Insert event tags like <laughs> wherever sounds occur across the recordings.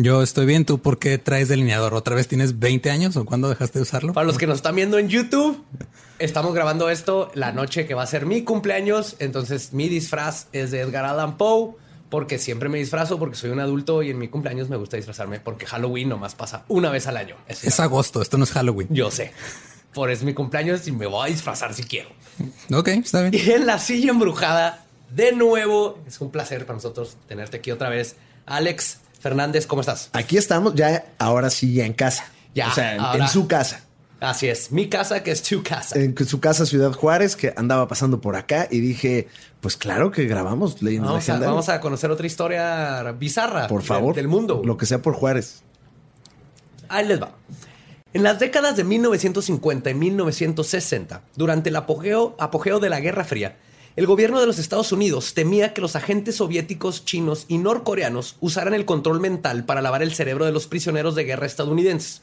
Yo estoy bien. ¿Tú por qué traes delineador? ¿Otra vez tienes 20 años o cuándo dejaste de usarlo? Para los que nos están viendo en YouTube, estamos grabando esto la noche que va a ser mi cumpleaños. Entonces, mi disfraz es de Edgar Allan Poe. Porque siempre me disfrazo porque soy un adulto y en mi cumpleaños me gusta disfrazarme porque Halloween nomás pasa una vez al año. Es, agosto, esto no es Halloween. Yo sé. Por es mi cumpleaños y me voy a disfrazar si quiero. Ok, está bien. Y en la silla embrujada, de nuevo, es un placer para nosotros tenerte aquí otra vez. Alex, Fernández, ¿cómo estás? Aquí estamos ya, ahora sí, ya en casa. Ya. O sea, en, su casa. Así es, mi casa que es tu casa. En su casa Ciudad Juárez, que andaba pasando por acá y dije, pues claro que grabamos Leyendas vamos a, vamos a conocer otra historia bizarra. Por favor. del mundo. Lo que sea por Juárez. Ahí les va. En las décadas de 1950 y 1960, durante el apogeo, apogeo de la Guerra Fría, el gobierno de los Estados Unidos temía que los agentes soviéticos, chinos y norcoreanos usaran el control mental para lavar el cerebro de los prisioneros de guerra estadounidenses.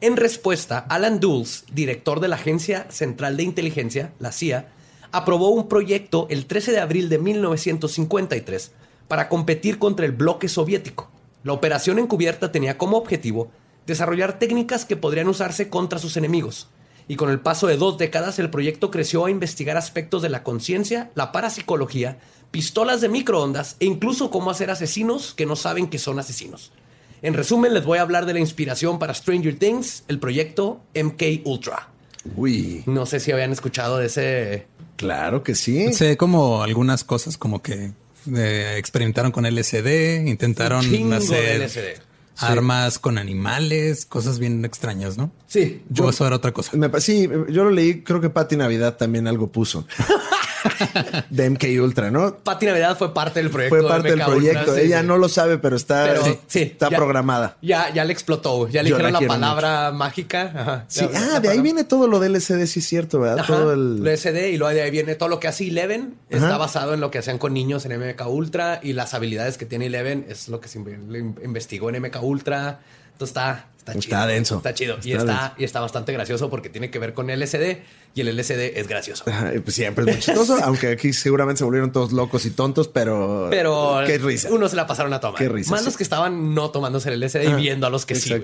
En respuesta, Alan Dulles, director de la Agencia Central de Inteligencia, la CIA, aprobó un proyecto el 13 de abril de 1953 para competir contra el bloque soviético. La operación encubierta tenía como objetivo desarrollar técnicas que podrían usarse contra sus enemigos, y con el paso de dos décadas el proyecto creció a investigar aspectos de la conciencia, la parapsicología, pistolas de microondas e incluso cómo hacer asesinos que no saben que son asesinos. En resumen, les voy a hablar de la inspiración para Stranger Things, el proyecto MK Ultra. Uy. No sé si habían escuchado de ese. Claro que sí. Sé como algunas cosas como que eh, experimentaron con LSD, intentaron hacer LSD armas con animales, cosas bien extrañas, ¿no? Sí. Yo, eso era otra cosa. sí, yo lo leí, creo que Patti Navidad también algo puso. <laughs> de MK Ultra, ¿no? Patti Navidad fue parte del proyecto. Fue parte del proyecto. Ella no lo sabe, pero está, está programada. Ya, ya le explotó. Ya le dijeron la palabra mágica. Sí, ah, de ahí viene todo lo del LSD, sí es cierto, ¿verdad? todo el LSD y luego de ahí viene todo lo que hace Eleven. Está basado en lo que hacían con niños en MK Ultra y las habilidades que tiene Eleven es lo que se investigó en MK Ultra. Entonces está, está, chido. Está denso. Está chido. y, está, y está bastante gracioso porque tiene que ver con LSD y el LSD es gracioso. pues siempre es muy chistoso, <laughs> aunque aquí seguramente se volvieron todos locos y tontos, pero. Pero. Qué risa. Uno se la pasaron a tomar. Qué risa. Más los que estaban no tomándose el LSD y viendo a los que sí.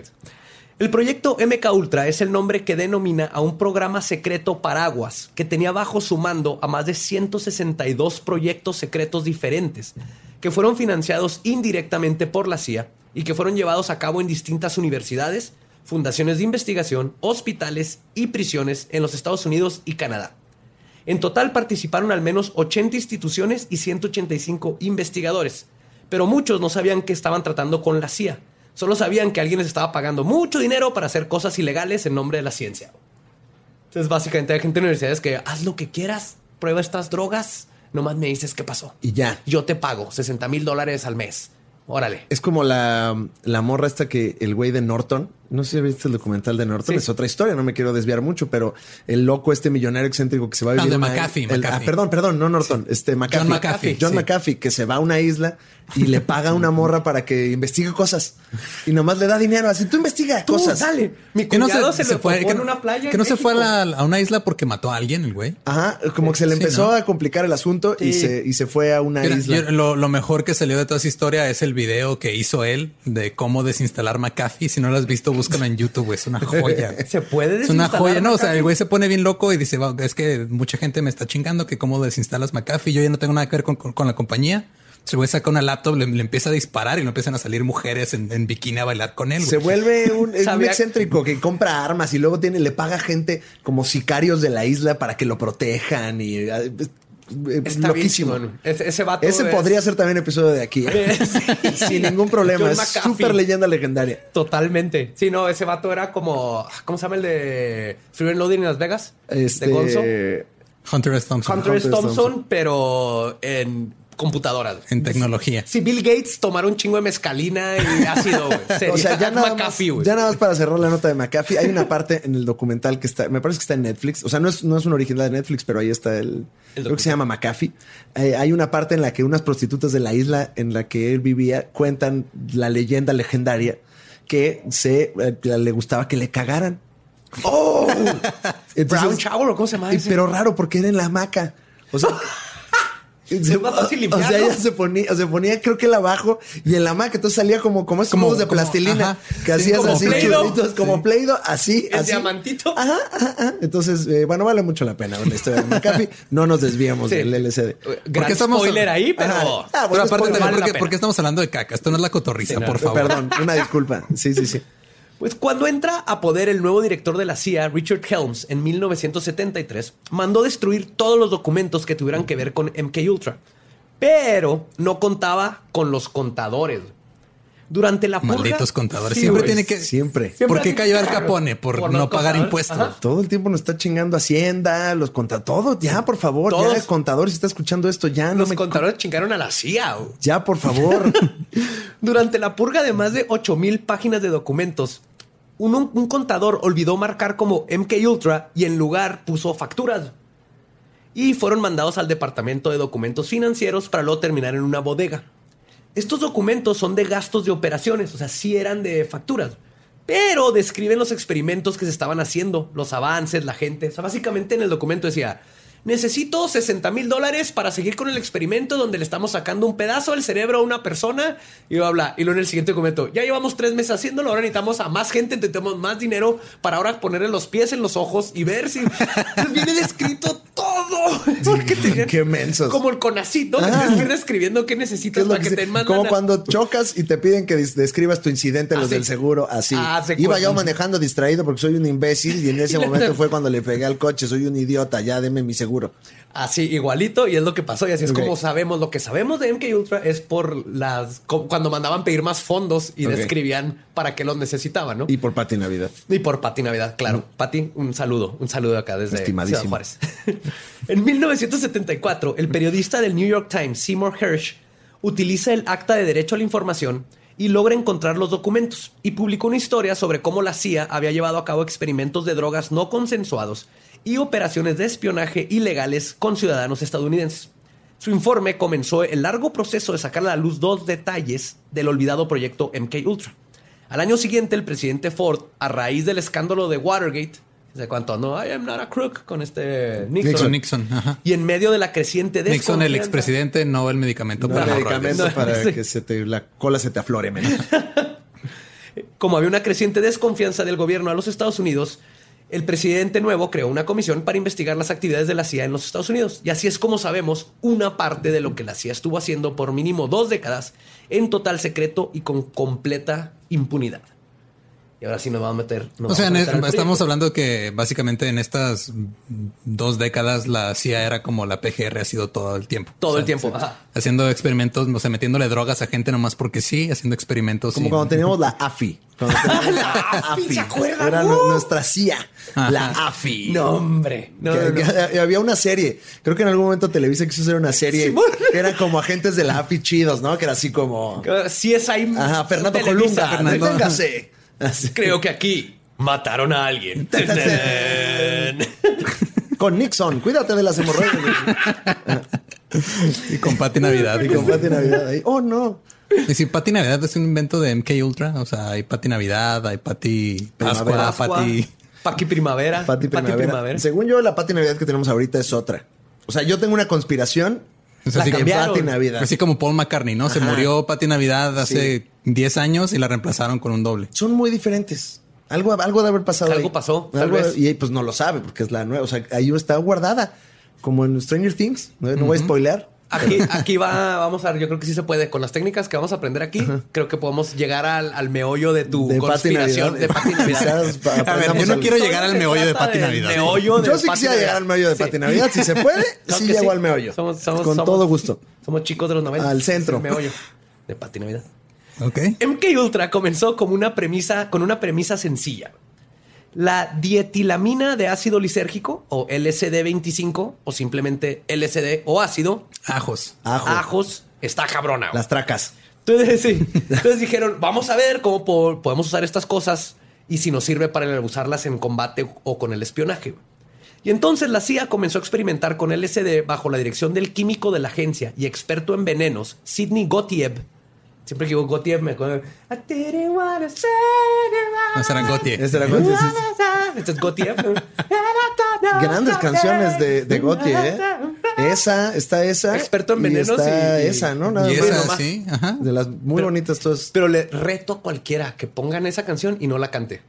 El proyecto MK Ultra es el nombre que denomina a un programa secreto paraguas que tenía bajo su mando a más de 162 proyectos secretos diferentes que fueron financiados indirectamente por la CIA y que fueron llevados a cabo en distintas universidades, fundaciones de investigación, hospitales y prisiones en los Estados Unidos y Canadá. En total participaron al menos 80 instituciones y 185 investigadores, pero muchos no sabían que estaban tratando con la CIA. Solo sabían que alguien les estaba pagando mucho dinero para hacer cosas ilegales en nombre de la ciencia. Entonces, básicamente hay gente en universidades que haz lo que quieras, prueba estas drogas, nomás me dices qué pasó. Y ya. Yo te pago 60 mil dólares al mes. Órale. Es como la, la morra esta que el güey de Norton, no sé si viste el documental de Norton, Sí. es otra historia, no me quiero desviar mucho, pero el loco, este millonario excéntrico que se va a Ah, vivir. de a una- McAfee, el- McAfee. ah, perdón, perdón, no Norton, este McAfee. John McAfee, John sí. McAfee, que se va a una isla y le paga a una morra para que investigue cosas y nomás le da dinero. Así tú investiga Tú, cosas. dale. Mi Que no cuñado se, se, fue, que, en una playa que no se fue a, la- a una isla porque mató a alguien, el güey. Ajá, como que se le empezó ¿no? a complicar el asunto y, se, y se fue a una Mira, isla. yo- lo, lo mejor que salió de toda esa historia es el video que hizo él de cómo desinstalar McAfee. Si no lo has visto, búscalo en YouTube. güey. Es una joya. <laughs> Se puede Es una joya. No, o sea, el güey se pone bien loco y dice, "Va, es que mucha gente me está chingando que cómo desinstalas McAfee. Yo ya no tengo nada que ver con, con- con la compañía. Se güey saca una laptop, le, le empieza a disparar y le empiezan a salir mujeres en, en bikini a bailar con él. Se vuelve un, es un Sabía- excéntrico que compra armas y luego tiene, le paga gente como sicarios de la isla para que lo protejan y es Está loquísimo. bien. Ese, ese vato Ese es podría ser también episodio de aquí. ¿eh? <laughs> Sin ningún problema. Es súper leyenda legendaria. Totalmente. Sí, no, ese vato era como... ¿Cómo se llama el de Fear and Loading en Las Vegas? Este, De Gonzo. Hunter S. Thompson. Hunter S. Hunter S. Thompson, Thompson. pero en computadoras. En tecnología. Si Bill Gates tomara un chingo de mezcalina y ácido, güey. <laughs> Sería O sea, ya nada, más, McAfee, güey. ya nada más para cerrar la nota de McAfee, hay una parte en el documental que está, me parece que está en Netflix. O sea, no es, no es un original de Netflix, pero ahí está el. creo que se llama McAfee. Eh, hay una parte en la que unas prostitutas de la isla en la que él vivía cuentan la leyenda legendaria que se eh, le gustaba que le cagaran. ¡Oh! <laughs> Brown Shower, ¿o ¿cómo se llama ese? Pero raro, porque era en la hamaca. O sea. <laughs> Es más fácil o limpiarlo. sea, ella se ponía, se ponía, creo que él abajo y en la hamaca, entonces salía como, como esos Como- de como- plastilina ajá. que Sí, hacías como así, chulitos, como Play-Doh, así, El así. diamantito. Ajá, ajá, ajá. Entonces, eh, bueno, vale mucho la pena ver la historia de <laughs> McAfee. No nos desviamos Sí. del LCD. Gran estamos- spoiler ahí, pero... Ah, Pero aparte, spoiler, vale ¿por, la qué, pena. por qué estamos hablando de caca? Esto no es la cotorriza, Sí, no. por favor. Perdón, una disculpa. Sí, sí, sí. <laughs> Pues cuando entra a poder el nuevo director de la CIA, Richard Helms, en 1973, mandó destruir todos los documentos que tuvieran que ver con MK Ultra. Pero no contaba con los contadores. Durante la purga... Malditos contadores. Sí, Siempre güey. tiene que. Siempre. Siempre ¿Por qué cayó Al. Capone? Por, Por no pagar contadores. impuestos. Ajá. Todo el tiempo nos está chingando Hacienda, los conta todo. Ya, por favor, Todos. ya el contador si está escuchando esto, ya no Los me contadores chingaron a la CIA. Ya, por favor. <laughs> Durante la purga de más de 8000 páginas de documentos, un, un contador olvidó marcar como MK Ultra y en lugar puso facturas. Y fueron mandados al departamento de documentos financieros para luego terminar en una bodega. Estos documentos son de gastos de operaciones, o sea, sí eran de facturas, pero describen los experimentos que se estaban haciendo, los avances, la gente. O sea, básicamente en el documento decía, necesito 60 mil dólares para seguir con el experimento donde le estamos sacando un pedazo del cerebro a una persona y bla, bla. Y luego en el siguiente documento, ya llevamos tres meses haciéndolo, ahora necesitamos a más gente, necesitamos más dinero para ahora ponerle los pies en los ojos y ver si <laughs> viene descrito todo. <laughs> Porque tenían- Qué mensos. Como el conacito, que Ah. describiendo qué ¿Qué necesitas para que que te mandan como a- cuando chocas y te piden que des- describas tu incidente los Así. del seguro, así. Ah, se Iba yo manejando distraído porque soy un imbécil y en <laughs> ese Y momento fue cuando le pegué al coche, soy un idiota, ya deme mi seguro. Así, igualito, y es lo que pasó. Y así es como sabemos. Lo que sabemos de MK Ultra es por las. cuando mandaban pedir más fondos y Ok. describían para qué los necesitaban, ¿no? Y Y, por Pati Navidad. por Pati Navidad, claro. Pati, un saludo. Un saludo acá desde Estimadísimo. Ciudad Juárez. <laughs> en 1974, el periodista del New York Times, Seymour Hersh, utiliza el acta de derecho a la información y logra encontrar los documentos y publicó una historia sobre cómo la CIA había llevado a cabo experimentos de drogas no consensuados y operaciones de espionaje ilegales con ciudadanos estadounidenses. Su informe comenzó el largo proceso de sacar a la luz dos detalles del olvidado proyecto MK Ultra. Al año siguiente, el presidente Ford, a raíz del escándalo de Watergate, ¿se cuánto? No, I am not a crook con este Nixon. Nixon, Nixon. Ajá. Y en medio de la creciente Nixon, el desconfianza- expresidente, no el medicamento No para el medicamento No, para sí. que se te, la cola se te aflore menos. <laughs> como había una creciente desconfianza del gobierno a los Estados Unidos, el presidente nuevo creó una comisión para investigar las actividades de la CIA en los Estados Unidos. Y así es como sabemos una parte de lo que la CIA estuvo haciendo por mínimo dos décadas en total secreto y con completa impunidad. Y ahora sí nos vamos a meter. nos O sea, meter estamos hablando que básicamente en estas dos décadas la CIA era como la PGR ha sido todo el tiempo. Todo O sea, el tiempo. sí, Ajá. Haciendo experimentos, o sea, metiéndole drogas a gente nomás porque sí, haciendo experimentos. Como y- cuando teníamos la AFI. <laughs> Cuando teníamos la <laughs> AFI. ¿se acuerdan? Era Uh. nu- nuestra CIA. La. AFI. No, hombre. No, Que- no, no. que había una serie. Creo que en algún momento Televisa quiso hacer una serie Simón. que eran como agentes de la AFI chidos, ¿no? Que era así como. Sí es ahí. Ajá, Fernando Televisa. Colunga. Fernando. Deténgase. Creo que aquí mataron a alguien. <laughs> Con Nixon. Cuídate de las hemorroides. y con Pati Navidad. y con Pati Navidad ahí. Oh, no. Y si Pati Navidad es un invento de MK Ultra, o sea, hay Pati Navidad, hay Pati Primavera. Pascua, Pati. Paqui Primavera. Pati Primavera. Según yo, la Pati Navidad que tenemos ahorita es otra. O sea, yo tengo una conspiración. Es La así. Pati Navidad. así como Paul McCartney, ¿no? Se murió Pati Navidad hace Sí. 10 años y la reemplazaron con un doble. Son muy diferentes. Algo, algo de haber pasado. Algo ahí. pasó, tal Algo de- vez. y pues no lo sabe porque es la nueva. O sea, ahí está guardada. Como en Stranger Things. No, no voy a spoilear. Aquí, <laughs> aquí va, vamos a ver, yo creo que sí se puede. Con las técnicas que vamos a aprender aquí, creo que podemos llegar al, al meollo de tu De conspiración Navidad. de Pati Navidad. A ver, yo no quiero llegar al meollo de Pati Navidad. meollo de Yo sí Pati quisiera Navidad. llegar al meollo de Sí. Pati Navidad. Si se <laughs> puede, sí llego al meollo. Somos- somos- Con somos- todo gusto. Somos chicos de los 90. Al centro. El meollo de Pati Navidad. Ok. MK Ultra comenzó como una premisa, con una premisa sencilla. La dietilamina de ácido lisérgico o LSD-25 o simplemente LSD o ácido, Ajos. Ajo. ajos, está cabrona. Las tracas. Entonces, sí. Entonces dijeron, vamos a ver cómo po- podemos usar estas cosas y si nos sirve para usarlas en combate o con el espionaje. Y entonces la CIA comenzó a experimentar con LSD bajo la dirección del químico de la agencia y experto en venenos, Sidney Gottlieb. Siempre que digo Gottlieb me acuerdo. I didn't wanna say goodbye. Ese era Gautier. Ese era Gautier, sí, sí. Este es Gottlieb. Grandes canciones de, de Gotti, ¿eh? Esa, está esa. Experto en y venenos está y- esa, ¿no? Nada Y más. esa, nomás. sí. Ajá. De las muy bonitas todas. Pero le reto a cualquiera que pongan esa canción y no la cante.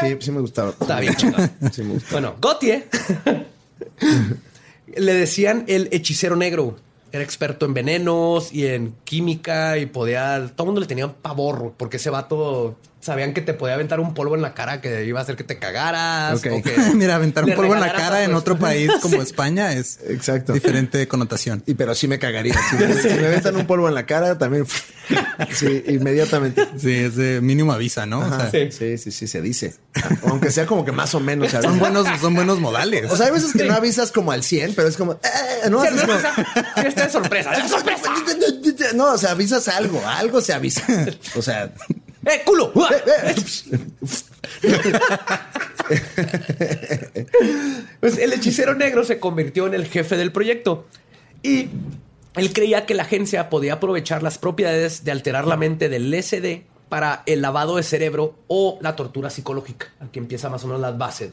Sí, sí me gustaba. Está bien. Sí me gustaba. Bueno, Gautier <laughs> le decían el hechicero negro. Era experto en venenos y en química y podía. Todo el mundo le tenía pavor porque ese vato sabían que te podía aventar un polvo en la cara que iba a hacer que te cagaras. Ok. o que <laughs> <laughs> Mira, aventar un polvo en la cara a en otro país <laughs> como Sí. España es Exacto. diferente connotación. Y pero sí me cagaría. Si me, si me aventan un polvo en la cara, también. Sí, inmediatamente. Sí, es de mínimo avisa, ¿no? O Ajá. sea, Sí, sí, sí, se dice. Aunque sea como que más o menos. se son buenos, son buenos modales. O sea, hay veces que no avisas como al 100, pero es como. eh, no, Sí, haces como- sorpresa. ¡Es sorpresa! no, o sea, avisas algo. Algo se avisa. O sea. ¡Eh, culo! eh, eh. Pues el hechicero negro se convirtió en el jefe del proyecto y él creía que la agencia podía aprovechar las propiedades de alterar la mente del LSD para el lavado de cerebro o la tortura psicológica. Aquí empieza más o menos las bases.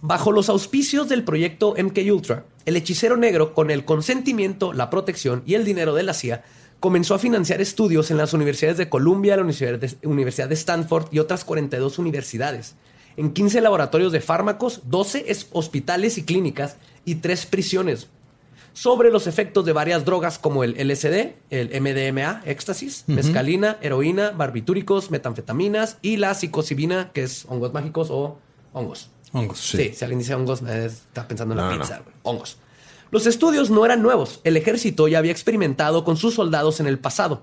Bajo los auspicios del proyecto MK Ultra, el hechicero negro, con el consentimiento, la protección y el dinero de la CIA, comenzó a financiar estudios en las universidades de Columbia, la Universidad de, Stanford y otras 42 universidades, en 15 laboratorios de fármacos, 12 es- hospitales y clínicas y 3 prisiones, sobre los efectos de varias drogas como el LSD, el MDMA, éxtasis, mescalina, heroína, barbitúricos, metanfetaminas y la psilocibina, que es hongos mágicos o hongos. Hongos. Sí. si alguien dice hongos, está pensando en la pizza. Hongos. Los estudios no eran nuevos. El ejército ya había experimentado con sus soldados en el pasado.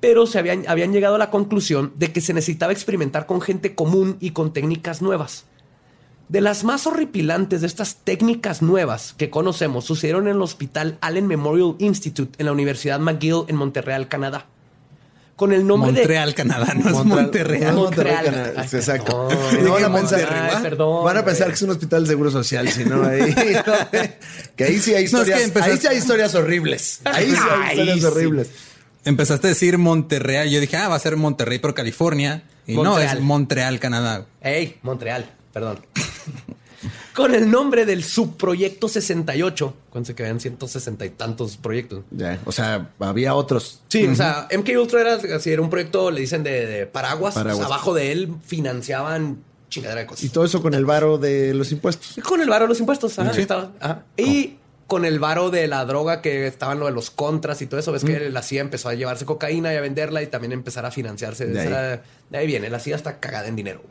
Pero se habían, habían llegado a la conclusión de que se necesitaba experimentar con gente común y con técnicas nuevas. De las más horripilantes de estas técnicas nuevas que conocemos sucedieron en el Hospital Allen Memorial Institute en la Universidad McGill en Montreal, Canadá. Con el nombre de... Montreal, Canadá, no es Montreal. Monterreal. No, Montreal. Canadá. Ay, Exacto. perdón. Y no van a pensar- Monterrey, Ay, perdón, Van a pensar que es un hospital de seguro social, si no, ahí. <laughs> <laughs> que ahí sí hay No, es que historias. empezaste- Ahí sí hay historias horribles. Ahí sí hay Ahí historias sí. horribles. Empezaste a decir Monterreal. Yo dije, ah, va a ser Monterrey, pero California. Y no, es Montreal, Canadá. Ey, Montreal, perdón. Con el nombre del subproyecto 68. Cuando que habían 160 y tantos proyectos. Ya, o sea, había otros. Sí, o sea, MK Ultra era, así, era un proyecto, le dicen, de, de paraguas. Paraguas. O sea, abajo de él financiaban chingadera de cosas. Y todo eso con el varo de los impuestos. Y con el varo de los impuestos. Ajá, Sí. estaba, ajá. Y con el varo de la droga que estaban lo de los contras y todo eso. Ves que la CIA empezó a llevarse cocaína y a venderla y también empezar a financiarse. De De, ahí. esa- de ahí viene. La CIA está cagada en dinero.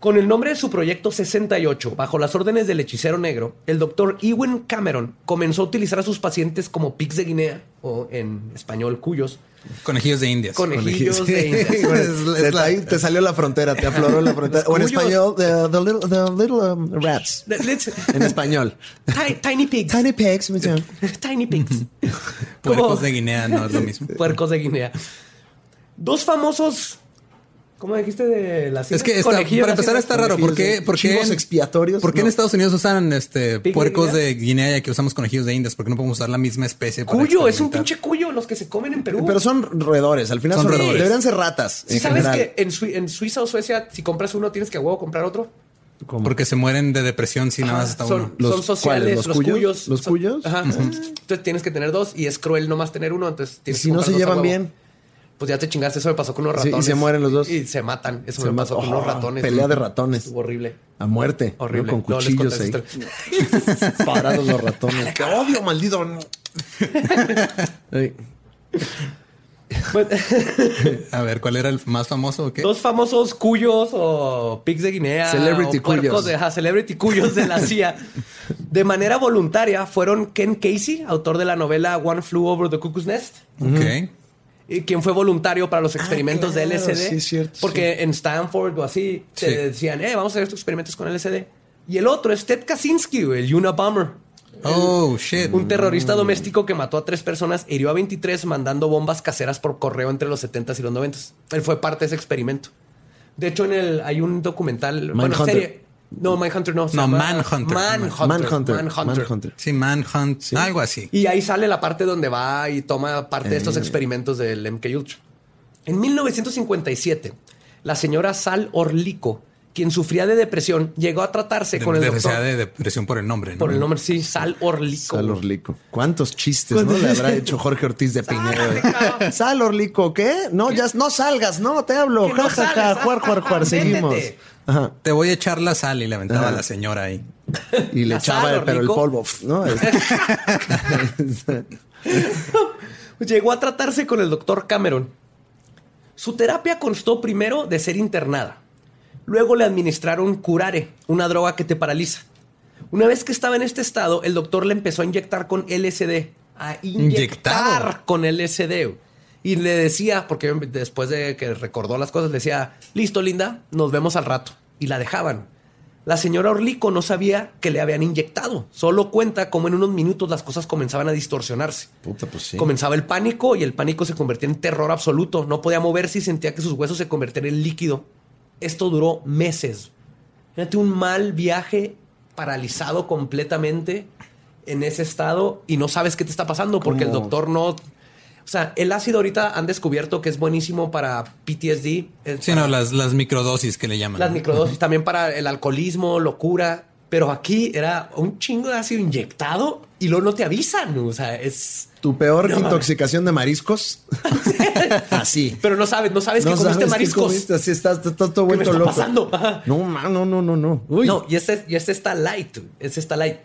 Con el nombre de su proyecto 68, bajo las órdenes del hechicero negro, el doctor Ewan Cameron comenzó a utilizar a sus pacientes como pigs de Guinea, o en español, cuyos, Conejillos de indias. conejillos de Indias. Bueno, Es es la- te salió la frontera, te afloró la frontera. O en español, the, the little, the little, um, rats. Let's- En español. Ti- Tiny pigs. Tiny pigs. <laughs> Tiny pigs. Puercos de Guinea no es lo mismo. Puercos de Guinea. Dos famosos. ¿Cómo dijiste de las Es que está- para empezar está raro. ¿Por qué, por qué en, expiatorios. ¿por qué en. Estados Unidos usan este ¿Pig de puercos de Guinea y que usamos conejillos de indias? ¿Por qué no podemos usar la misma especie? Cuyo, es un pinche cuyo los que se comen en Perú. Pero son roedores, al final Son son, roedores. Deberían ser ratas. ¿Sí en sabes general. que en, Sui- en Suiza o Suecia, si compras uno, tienes que a huevo comprar otro? ¿Cómo? Porque se mueren de depresión si nada más está son, uno. Los- son sociales, ¿cuáles? los, ¿Los cuyos. cuyos? ¿Los son- cuyos? Ajá. Entonces tienes que tener dos y es cruel nomás tener uno. Entonces tienes Si que no se llevan huevo. bien. Pues ya te chingaste. Eso me pasó con unos Sí, y ratones. se mueren los dos. Y se matan. Eso Se me pasó mata- con unos Oh, ratones. pelea de ratones. Estuvo horrible. A muerte. ¿no? Horrible. Con cuchillos conté ahí. <laughs> Parados los ratones. <laughs> ¡Te odio, maldito! Bueno, <laughs> A ver, ¿cuál era el más famoso o qué? Dos famosos cuyos o pigs de Guinea. Celebrity o cuyos. De, celebrity cuyos de la CIA. De manera voluntaria fueron Ken Casey, autor de la novela One Flew Over the Cuckoo's Nest. Ok. Y quien fue voluntario para los experimentos claro, de LSD. sí, es cierto, porque en Stanford o así te Sí. decían, eh, vamos a hacer estos experimentos con LSD. Y el otro es Ted Kaczynski, el Unabomber. Oh, shit. Un terrorista doméstico que mató a tres personas, hirió a 23 mandando bombas caseras por correo entre los 70s y los 90s. Él fue parte de ese experimento. De hecho, en el hay un documental, bueno, Mindhunter. serie. No, Mindhunter no. No, Manhunter. Manhunter. Manhunter. Manhunter. Manhunter. Sí, Manhunt, algo así. Y ahí sale la parte donde va y toma parte de estos Eh. experimentos del MK Ultra. En 1957, la señora Sal Orlico, quien sufría de depresión, llegó a tratarse De, con el de- doctor de depresión por el nombre, ¿no? por el nombre, sí, Sal Orlico. Sal Orlico. ¿Cuántos chistes no le habrá hecho Jorge Ortiz de Piñero? güey? Sal Orlico, ¿qué? No, ya no salgas, no, te hablo. Que no Ja, ja, ja, juar, juar, juar, métete. seguimos. Ajá. Te voy a echar la sal y le aventaba Ajá. a la señora ahí. Y le echaba, sal, pero el polvo, ¿no? <laughs> <laughs> Llegó a tratarse con el doctor Cameron. Su terapia constó primero de ser internada. Luego le administraron curare, una droga que te paraliza. Una vez que estaba en este estado, el doctor le empezó a inyectar con LSD. A inyectar Inyectado. con LSD. Y le decía, porque después de que recordó las cosas, le decía, listo, linda, nos vemos al rato. Y la dejaban. La señora Orlico no sabía que le habían inyectado. Solo cuenta cómo en unos minutos las cosas comenzaban a distorsionarse. Puta, pues sí. Comenzaba el pánico y el pánico se convertía en terror absoluto. No podía moverse y sentía que sus huesos se convertían en líquido. Esto duró meses. Fíjate un mal viaje paralizado completamente en ese estado y no sabes qué te está pasando porque el doctor no... O sea, el ácido ahorita han descubierto que es buenísimo para PTSD. Sí, para no, las, las microdosis que le llaman. las microdosis, también para el alcoholismo, locura. Pero aquí era un chingo de ácido inyectado y luego no te avisan. O sea, es... Tu peor No, intoxicación de mariscos. <laughs> Así. Pero no sabes, no sabes que comiste sabes qué mariscos. comiste, Así estás, estás todo ¿Qué me está loco. pasando? <laughs> No, no, no, no, no. Uy. No, y este, y este está light. Este está light.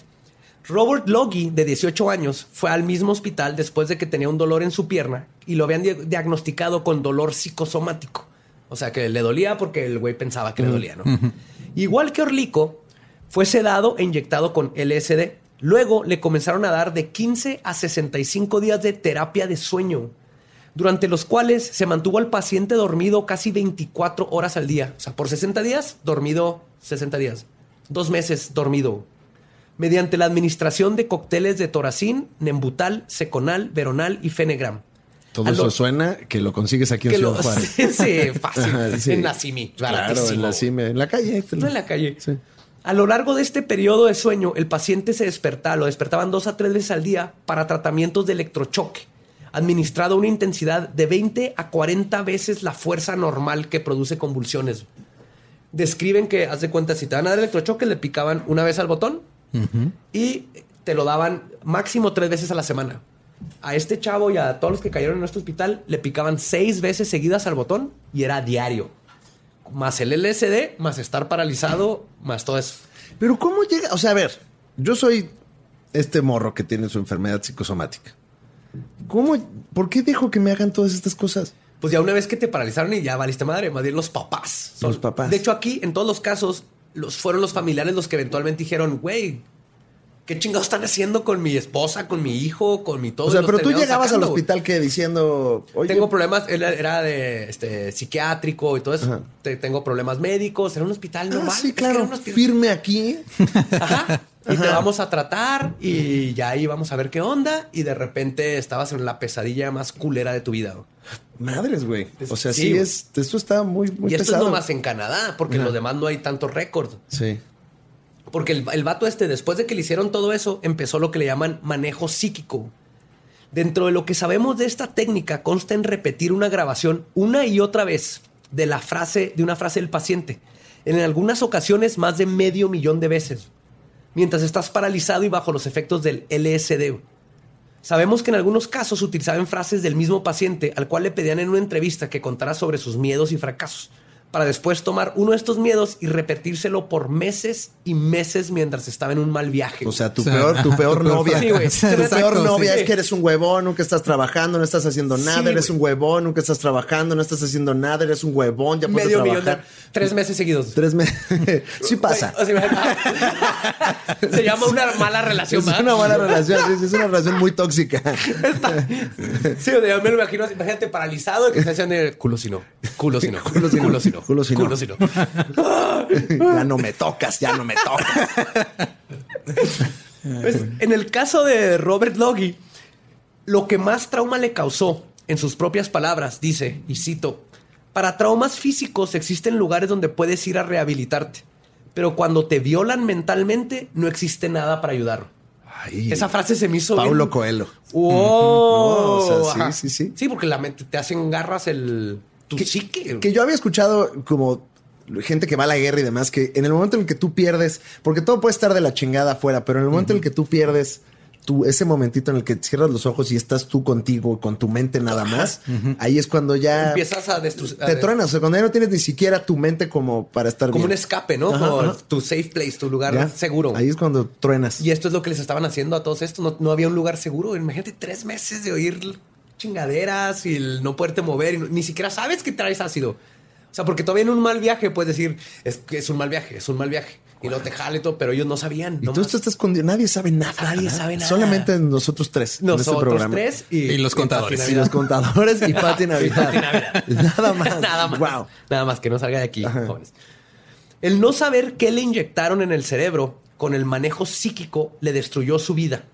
Robert Logie, de 18 años, fue al mismo hospital después de que tenía un dolor en su pierna y lo habían di- diagnosticado con dolor psicosomático. O sea, que le dolía porque el güey pensaba que le dolía, ¿no? Igual que Orlico, fue sedado e inyectado con LSD. Luego le comenzaron a dar de 15 a 65 días de terapia de sueño, durante los cuales se mantuvo al paciente dormido casi 24 horas al día. O sea, por 60 días, dormido 60 días. Dos meses dormido. Mediante la administración de cócteles de toracín, nembutal, seconal, veronal y fenegram. Todo A eso lo- suena que lo consigues aquí en Ciudad lo- Juárez. <laughs> sí, fácil. Sí. En la CIMI. Claro, en la CIME, en la calle. No en la calle. Sí. A lo largo de este periodo de sueño, el paciente se despertaba, lo despertaban dos a tres veces al día para tratamientos de electrochoque, administrado a una intensidad de 20 a 40 veces la fuerza normal que produce convulsiones. Describen que, haz de cuenta, si te van a dar electrochoque, le picaban una vez al botón y te lo daban máximo tres veces a la semana. A este chavo y a todos los que cayeron en nuestro hospital le picaban seis veces seguidas al botón y era diario. Más el LSD, más estar paralizado, más todo eso. Pero ¿cómo llega? O sea, a ver, yo soy este morro que tiene su enfermedad psicosomática. ¿Cómo? ¿Por qué dejo que me hagan todas estas cosas? Pues ya una vez que te paralizaron y ya valiste madre, más bien los papás. son- Los papás. De hecho, aquí, en todos los casos, los, fueron los familiares los que eventualmente dijeron, güey, ¿qué chingados están haciendo con mi esposa, con mi hijo, con mi todo? o sea, pero tú llegabas sacando, al hospital que diciendo, oye, Tengo problemas, él era de este, psiquiátrico y todo eso. Te- tengo problemas médicos. Era un hospital ah, normal. sí, Es que era claro, hospital- firme aquí. <laughs> Ajá. Y te vamos a tratar y ya ahí vamos a ver qué onda. Y de repente estabas en la pesadilla más culera de tu vida. Madres, güey. O sea, Sí, es, esto está muy, muy y esto pesado. es nomás en Canadá, porque en los demás no hay tanto récord. Sí. Porque el, el vato este, después de que le hicieron todo eso, empezó lo que le llaman manejo psíquico. Dentro de lo que sabemos de esta técnica consta en repetir una grabación una y otra vez de la frase, de una frase del paciente. En algunas ocasiones más de medio millón de veces. Mientras estás paralizado y bajo los efectos del LSD. Sabemos que en algunos casos utilizaban frases del mismo paciente al cual le pedían en una entrevista que contara sobre sus miedos y fracasos, para después tomar uno de estos miedos y repetírselo por meses y meses mientras estaba en un mal viaje. O sea, tu O sea, peor, tu peor tu novia. Sí, güey. Tu Exacto, peor sí. novia es que eres un huevón, nunca estás trabajando, no estás haciendo nada, Sí, eres un huevón, nunca estás trabajando, no estás haciendo nada, eres un huevón, ya puedes medio millón de trabajar. tres meses seguidos. Tres meses. <laughs> sí pasa. Güey, o sea, <laughs> se llama una mala relación. Es ¿verdad? una mala relación, sí, sí, es una relación muy tóxica. Sí, o sea, yo me lo imagino, imagínate paralizado que está haciendo el culo si no, culo si no, <laughs> Culo si no, culo si no, culo si no. culo si no. ya no me tocas, ya no me tocas. Pues, en el caso de Robert Logie, lo que más trauma le causó, en sus propias palabras, dice, y cito, para traumas físicos existen lugares donde puedes ir a rehabilitarte, pero cuando te violan mentalmente no existe nada para ayudar. Ay, Esa frase se me hizo Paulo bien- Coelho. ¡Wow! <laughs> No, o sea, sí, sí, sí. Sí, porque la mente te hacen garras el tu psique. Que yo había escuchado como gente que va a la guerra y demás, que en el momento en el que tú pierdes, porque todo puede estar de la chingada afuera, pero en el momento en el que tú pierdes tú, ese momentito en el que cierras los ojos y estás tú contigo, con tu mente nada más, ahí es cuando ya Empiezas a destruir. te truenas. O sea, cuando ya no tienes ni siquiera tu mente como para estar Como bien. un escape, ¿no? Ajá, como ajá. tu safe place, tu lugar Ya. seguro. Ahí es cuando truenas. Y esto es lo que les estaban haciendo a todos estos. No, no había un lugar seguro. Imagínate tres meses de oír chingaderas y el no poderte mover. Y no- ni siquiera sabes que traes ácido. O sea, porque todavía en un mal viaje puedes decir, es que es un mal viaje, es un mal viaje. Y no te jale todo, pero ellos no sabían. Y no tú más. esto está escondido. Nadie sabe nada. Nadie sabe nada. Solamente nosotros tres. en este Nosotros programa. tres y, Y los contadores. Y los contadores y <laughs> Pati Navidad. Pati Navidad. <laughs> Nada más. <laughs> Nada más. Wow. Nada más que no salga de aquí, jóvenes. El no saber qué le inyectaron en el cerebro con el manejo psíquico le destruyó su vida.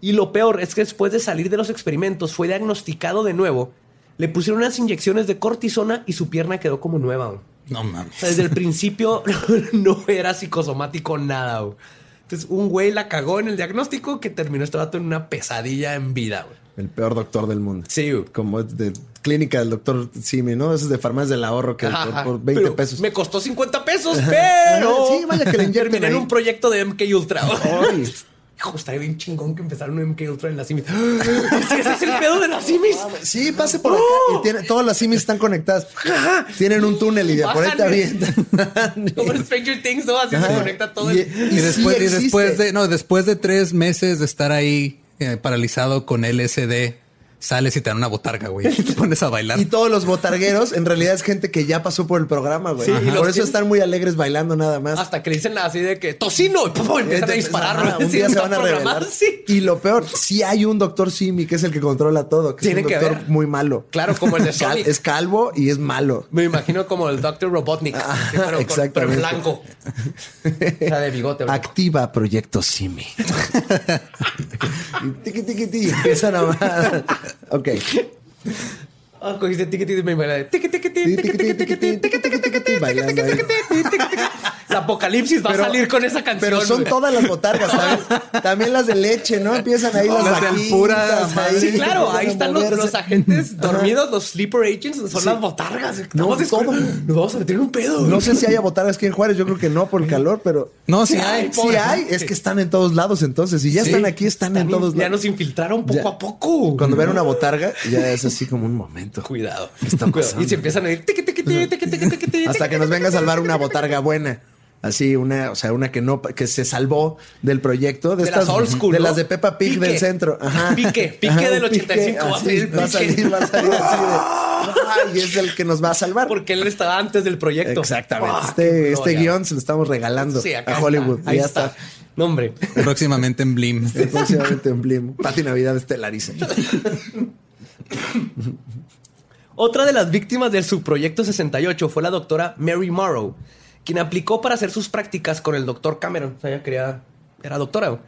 Y lo peor es que después de salir de los experimentos fue diagnosticado de nuevo. Le pusieron unas inyecciones de cortisona y su pierna quedó como nueva. No mames. O sea, desde el principio <laughs> no era psicosomático nada. güey. Entonces, un güey la cagó en el diagnóstico que terminó este vato en una pesadilla en vida. güey. El peor doctor del mundo. Sí, güey. Como es de clínica del doctor Simi, ¿no? Eso es de farmacias del ahorro que Ajá, por, por 20 Pero pesos. Me costó 50 pesos, pero. Sí, vaya que le Terminé en un proyecto de MK Ultra. <laughs> Hijo, estaría bien chingón que empezaron un MK Ultra en las simis. Sí, ese es el pedo de las simis. Sí, pase por acá y tiene, todas las simis están conectadas. Tienen un túnel y de por ahí te avientan. <laughs> Como en Stranger Things, ¿no? Así se conecta todo. Y- el- Y después, y después de, no, después de tres meses de estar ahí eh, paralizado con LSD, sales y te dan una botarga, güey. Y te pones a bailar. Y todos los botargueros en realidad es gente que ya pasó por el programa, güey. Sí, y por eso están muy alegres bailando nada más. Hasta que le dicen así de que tocino y pum, empiezan a disparar. Ajá, ¿no? un Sí, día se van a revelar. Sí. Y lo peor, sí hay un doctor Simi que es el que controla todo. Que Tiene es un que doctor muy malo. Claro, como el de <laughs> Cal- Sonic. es calvo y es malo. Me imagino como el Dr. Robotnik. Ajá, así, pero, con- exactamente. pero blanco. O sea, de bigote. blanco. Activa Proyecto Simi. <laughs> y tiqui, tiqui, tiqui, empiezan a... okay. Oh, cogiste tiquitito y me bailaba. La apocalipsis va a salir con esa canción. Pero son todas las botargas, ¿sabes? También las de leche, ¿no? Empiezan ahí las vaquitas. Sí, claro, ahí están los, agentes dormidos, los sleeper agents, son las botargas. No, todo. Nos vamos a meter un pedo. No sé si haya botargas aquí en Juárez, yo creo que no por el calor, pero... No, si hay. si hay, es que están en todos lados entonces. Si ya están aquí, están en todos lados. Ya nos infiltraron poco a poco. Cuando ven una botarga, ya es así como un momento. Cuidado. está Cuidado. Y se empiezan a ir tiqui, tiqui, tiqui, Hasta que nos venga a salvar una botarga buena. Así, una, o sea, una que no, que se salvó del proyecto. De, De estas, las old school, De ¿no? las de Peppa Pig Pique. del centro. Ajá. Pique, pique Ajá, del un pique, 85, va a así, salir va a salir, va a salir así de, <laughs> "Ay, es el que nos va a salvar. Porque él estaba antes del proyecto. Exactamente. Este este guion se lo estamos regalando Sí, a Hollywood. está. Ahí ya está. está. No, hombre. Próximamente en Blim. <laughs> Próximamente en Blim. Pati Navidad estelariza. <laughs> Otra de las víctimas del subproyecto 68 fue la doctora Mary Morrow, quien aplicó para hacer sus prácticas con el doctor Cameron. Era doctora.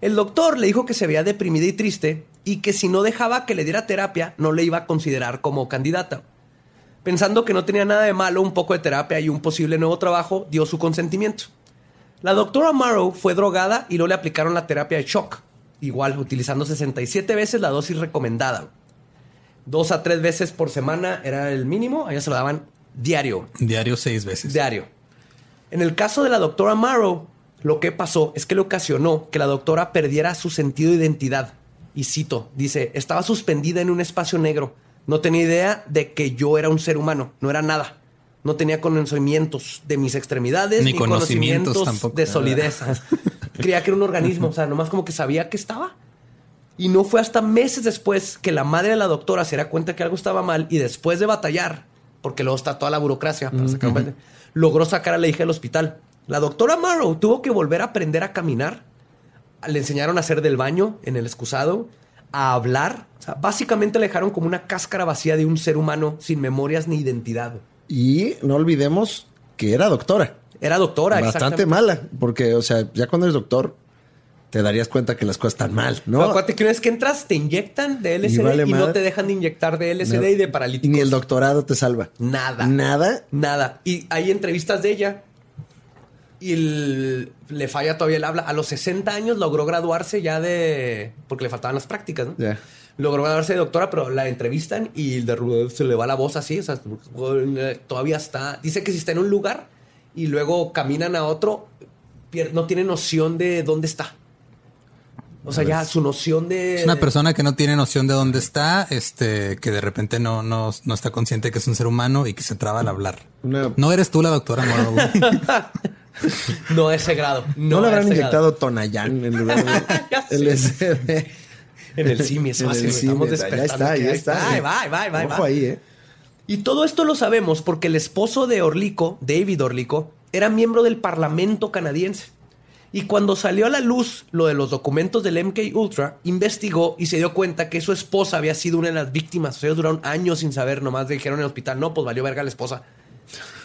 El doctor le dijo que se veía deprimida y triste y que si no dejaba que le diera terapia, no le iba a considerar como candidata. Pensando que no tenía nada de malo un poco de terapia y un posible nuevo trabajo, dio su consentimiento. La doctora Morrow fue drogada y luego le aplicaron la terapia de shock, igual utilizando 67 veces la dosis recomendada. Dos a tres veces por semana era el mínimo, a ella se lo daban diario, Diario seis veces. diario. En el caso de la doctora Morrow, lo que pasó es que le ocasionó que la doctora perdiera su sentido de identidad. Y cito, dice, estaba suspendida en un espacio negro. No tenía idea de que yo era un ser humano, no era nada. No tenía conocimientos de mis extremidades Ni ni, conocimientos conocimientos tampoco. de solidez. <laughs> Creía que era un organismo, o sea, nomás como que sabía que estaba. Y no fue hasta meses después que la madre de la doctora se da cuenta que algo estaba mal y después de batallar, porque luego está toda la burocracia para sacar un paciente, logró sacar a la hija del hospital. La doctora Morrow tuvo que volver a aprender a caminar. Le enseñaron a hacer del baño en el excusado, a hablar. O sea, básicamente le dejaron como una cáscara vacía de un ser humano sin memorias ni identidad. Y no olvidemos que era doctora. Era doctora, Bastante mala. Porque, o sea, ya cuando eres doctor, te darías cuenta que las cosas están mal, ¿no? Acuérdate que una vez que entras, te inyectan de LSD y, no te dejan de inyectar de LSD No. y de paralíticos. Ni el doctorado te salva. Nada. Nada. Nada. Y hay entrevistas de ella y el- le falla todavía el habla. A los 60 años logró graduarse ya de... porque le faltaban las prácticas, ¿no? Logró graduarse de doctora, pero la entrevistan y de, se le va la voz así. O sea, todavía está... Dice que si está en un lugar y luego caminan a otro, no tiene noción de dónde está. O sea, ya su noción de... Es una persona que no tiene noción de dónde está, este, que de repente no, no, no está consciente que es un ser humano y que se traba al hablar. Una- No eres tú la doctora Morrow. <laughs> No a ese grado. No, No, le habrán inyectado Tonayán en lugar <laughs> de. LSD. grado. En el CIMI, eso estamos cine. Ya despertando está, ya ahí está. Ahí va, ahí va, ahí va, Ojo va. ahí, ¿eh? Y todo esto lo sabemos porque el esposo de Orlico, David Orlico, era miembro del Parlamento canadiense. Y cuando salió a la luz lo de los documentos del MK Ultra, investigó y se dio cuenta que su esposa había sido una de las víctimas. O sea, ellos duraron años sin saber, nomás le dijeron en el hospital, no, pues valió verga la esposa.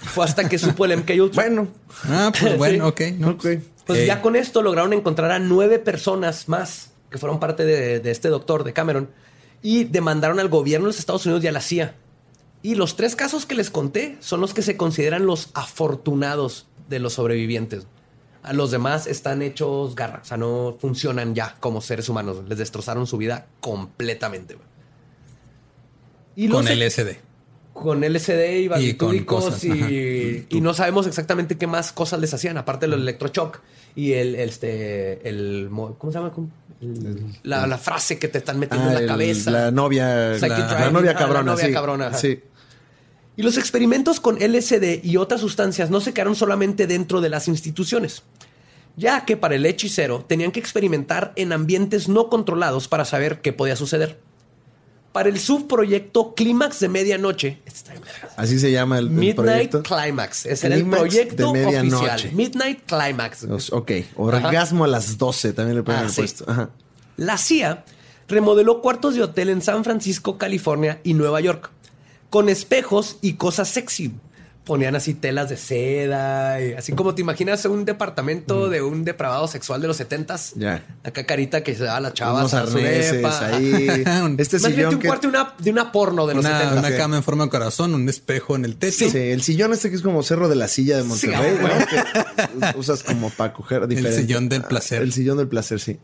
Fue hasta que supo el MK Ultra. Bueno, Ah, pues <laughs> bueno, Sí. ok. no. ok. Pues Eh. ya con esto lograron encontrar a nueve personas más que fueron parte de, de este doctor, de Cameron, y demandaron al gobierno de los Estados Unidos y a la CIA. Y los tres casos que les conté son los que se consideran los afortunados de los sobrevivientes. Los demás están hechos garra, o sea, no funcionan ya como seres humanos. Les destrozaron su vida completamente. Y Con LSD. con LSD y barbitúricos y, ajá. y no sabemos exactamente qué más cosas les hacían, aparte del electroshock y el, este, el, mo- ¿cómo se llama? La, la frase que te están metiendo Ah, en la cabeza. La novia. La, novia Ah, la cabrona. novia sí. cabrona, ajá. Sí. Y los experimentos con LSD y otras sustancias no se quedaron solamente dentro de las instituciones, ya que para el hechicero tenían que experimentar en ambientes no controlados para saber qué podía suceder. Para el subproyecto Clímax de Medianoche, este. Así se llama el, el Midnight proyecto. Climax. Ese era el proyecto de oficial. Midnight Climax. Ok. Orgasmo a las 12 también le pueden Ah, sí. puesto. Ajá. La CIA remodeló cuartos de hotel en San Francisco, California y Nueva York, con espejos y cosas sexy. Ponían así telas de seda, y así como te imaginas un departamento de un depravado sexual de los setentas. Ya. Acá carita que se da a las chavas Unos arneses ahí. <laughs> este Imagínate sillón un que... cuarto de una, de una porno de los Una, 70. una cama en forma de corazón, un espejo en el techo. Sí, el sillón este que es como cerro de la silla de Monterrey, Sí, ¿no? Que <laughs> usas como para coger diferente. sillón del placer. El sillón del placer, sí.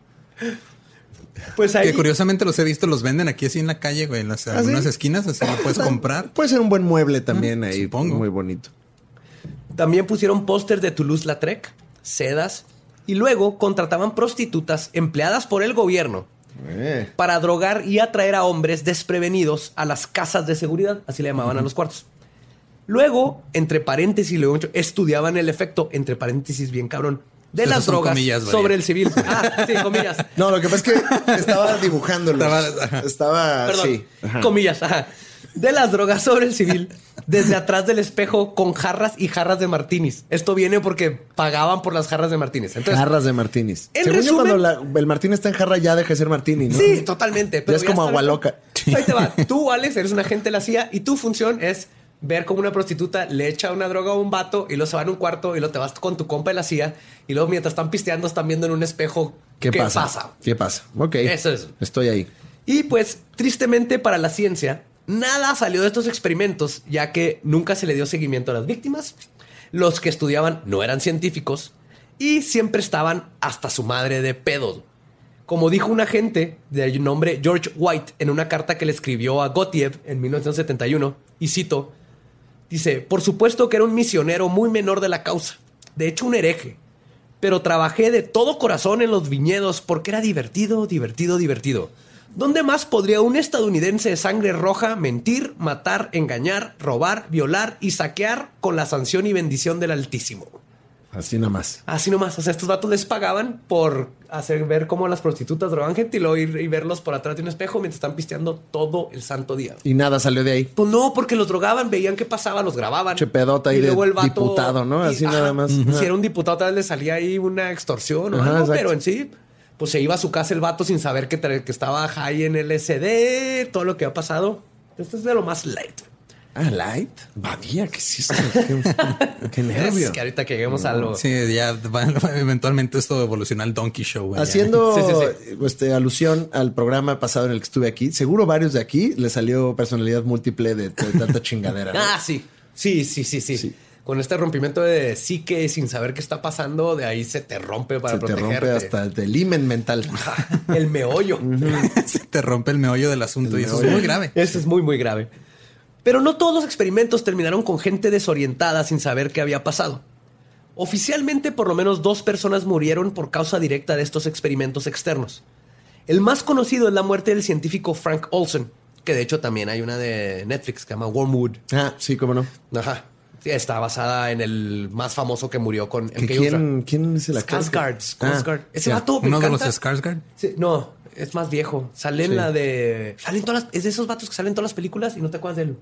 Pues ahí Que curiosamente los he visto, los venden aquí así en la calle, güey, en las ¿Ah, algunas sí? esquinas, así lo puedes comprar. Puede ser un buen mueble también ahí. supongo. Muy bonito. También pusieron pósters de Toulouse-Lautrec, sedas, y luego contrataban prostitutas empleadas por el gobierno Eh, para drogar y atraer a hombres desprevenidos a las casas de seguridad, así le llamaban a los cuartos. Luego, entre paréntesis, luego estudiaban el efecto, entre paréntesis, bien cabrón, de las drogas comillas, sobre el civil. Ah, sí, comillas. <laughs> No, lo que pasa es que estaba <laughs> dibujándolo. Estaba- ajá. Estaba, Perdón, sí. Ajá. comillas. ajá. De las drogas sobre el civil, desde atrás del espejo con jarras y jarras de martinis. Esto viene porque pagaban por las jarras de martiniz. Entonces, Jarras de martinis. En Según yo, resumen- cuando la- el martini está en jarra, ya deja de ser martini, ¿no? Sí, totalmente. Ya es como agua loca. Ahí te va. <laughs> Tú, Alex, eres un agente de la CIA y tu función es ver cómo una prostituta le echa una droga a un vato y luego se va en un cuarto y luego te vas con tu compa de la CIA y luego mientras están pisteando están viendo en un espejo ¿Qué, pasa? ¿Qué pasa? Ok. Eso es. Estoy ahí. Y pues, tristemente para la ciencia, nada salió de estos experimentos, ya que nunca se le dio seguimiento a las víctimas. Los que estudiaban no eran científicos y siempre estaban hasta su madre de pedos. Como dijo un agente de nombre George White en una carta que le escribió a Gotiev en 1971, y cito, dice, por supuesto que era un misionero muy menor de la causa, de hecho un hereje, pero trabajé de todo corazón en los viñedos porque era divertido, divertido, divertido. ¿Dónde más podría un estadounidense de sangre roja mentir, matar, engañar, robar, violar y saquear con la sanción y bendición del Altísimo? Así nada más. Así nomás. O sea, estos vatos les pagaban por hacer ver cómo las prostitutas drogan gente y luego ir y verlos por atrás de un espejo mientras están pisteando todo el santo día. Y nada salió de ahí. Pues no, porque los drogaban, veían qué pasaba, los grababan. Che pedota Y de luego el vato- diputado, ¿no? Así nada más. Si era un diputado, tal vez le salía ahí una extorsión o Ajá, algo, pero en sí, pues se iba a su casa el vato sin saber que, que estaba high en LSD, todo lo que ha pasado. Esto es de lo más light. Ah, light. Badía, ¿qué es esto? <laughs> Qué, qué nervio. Es que ahorita que lleguemos a lo... Sí, ya va- eventualmente esto evoluciona al Donkey Show. Haciendo <laughs> Sí, sí, Este, alusión al programa pasado en el que estuve aquí, seguro varios de aquí le salió personalidad múltiple de, de tanta <laughs> chingadera. ¿no? Ah, sí. Sí, sí, sí, sí. Sí. Con este rompimiento de psique sin saber qué está pasando, de ahí se te rompe para Se te protegerte. rompe hasta el del imen mental. el meollo. Se te rompe el meollo del asunto y eso es muy grave. Eso es muy, muy grave. Pero no todos los experimentos terminaron con gente desorientada sin saber qué había pasado. Oficialmente, por lo menos dos personas murieron por causa directa de estos experimentos externos. El más conocido es la muerte del científico Frank Olson, que de hecho también hay una de Netflix que se llama Wormwood. Ah, sí, cómo no. Ajá. Sí, está basada en el más famoso que murió con ¿Que MK ¿Quién, ¿Quién es el actor? Skarsgård. Skarsgård. Ese ya. vato me Uno de los Skarsgård. Sí, no, es más viejo. Sale en Sí. la de. Salen todas las. Es de esos vatos que salen en todas las películas y no te acuerdas de él.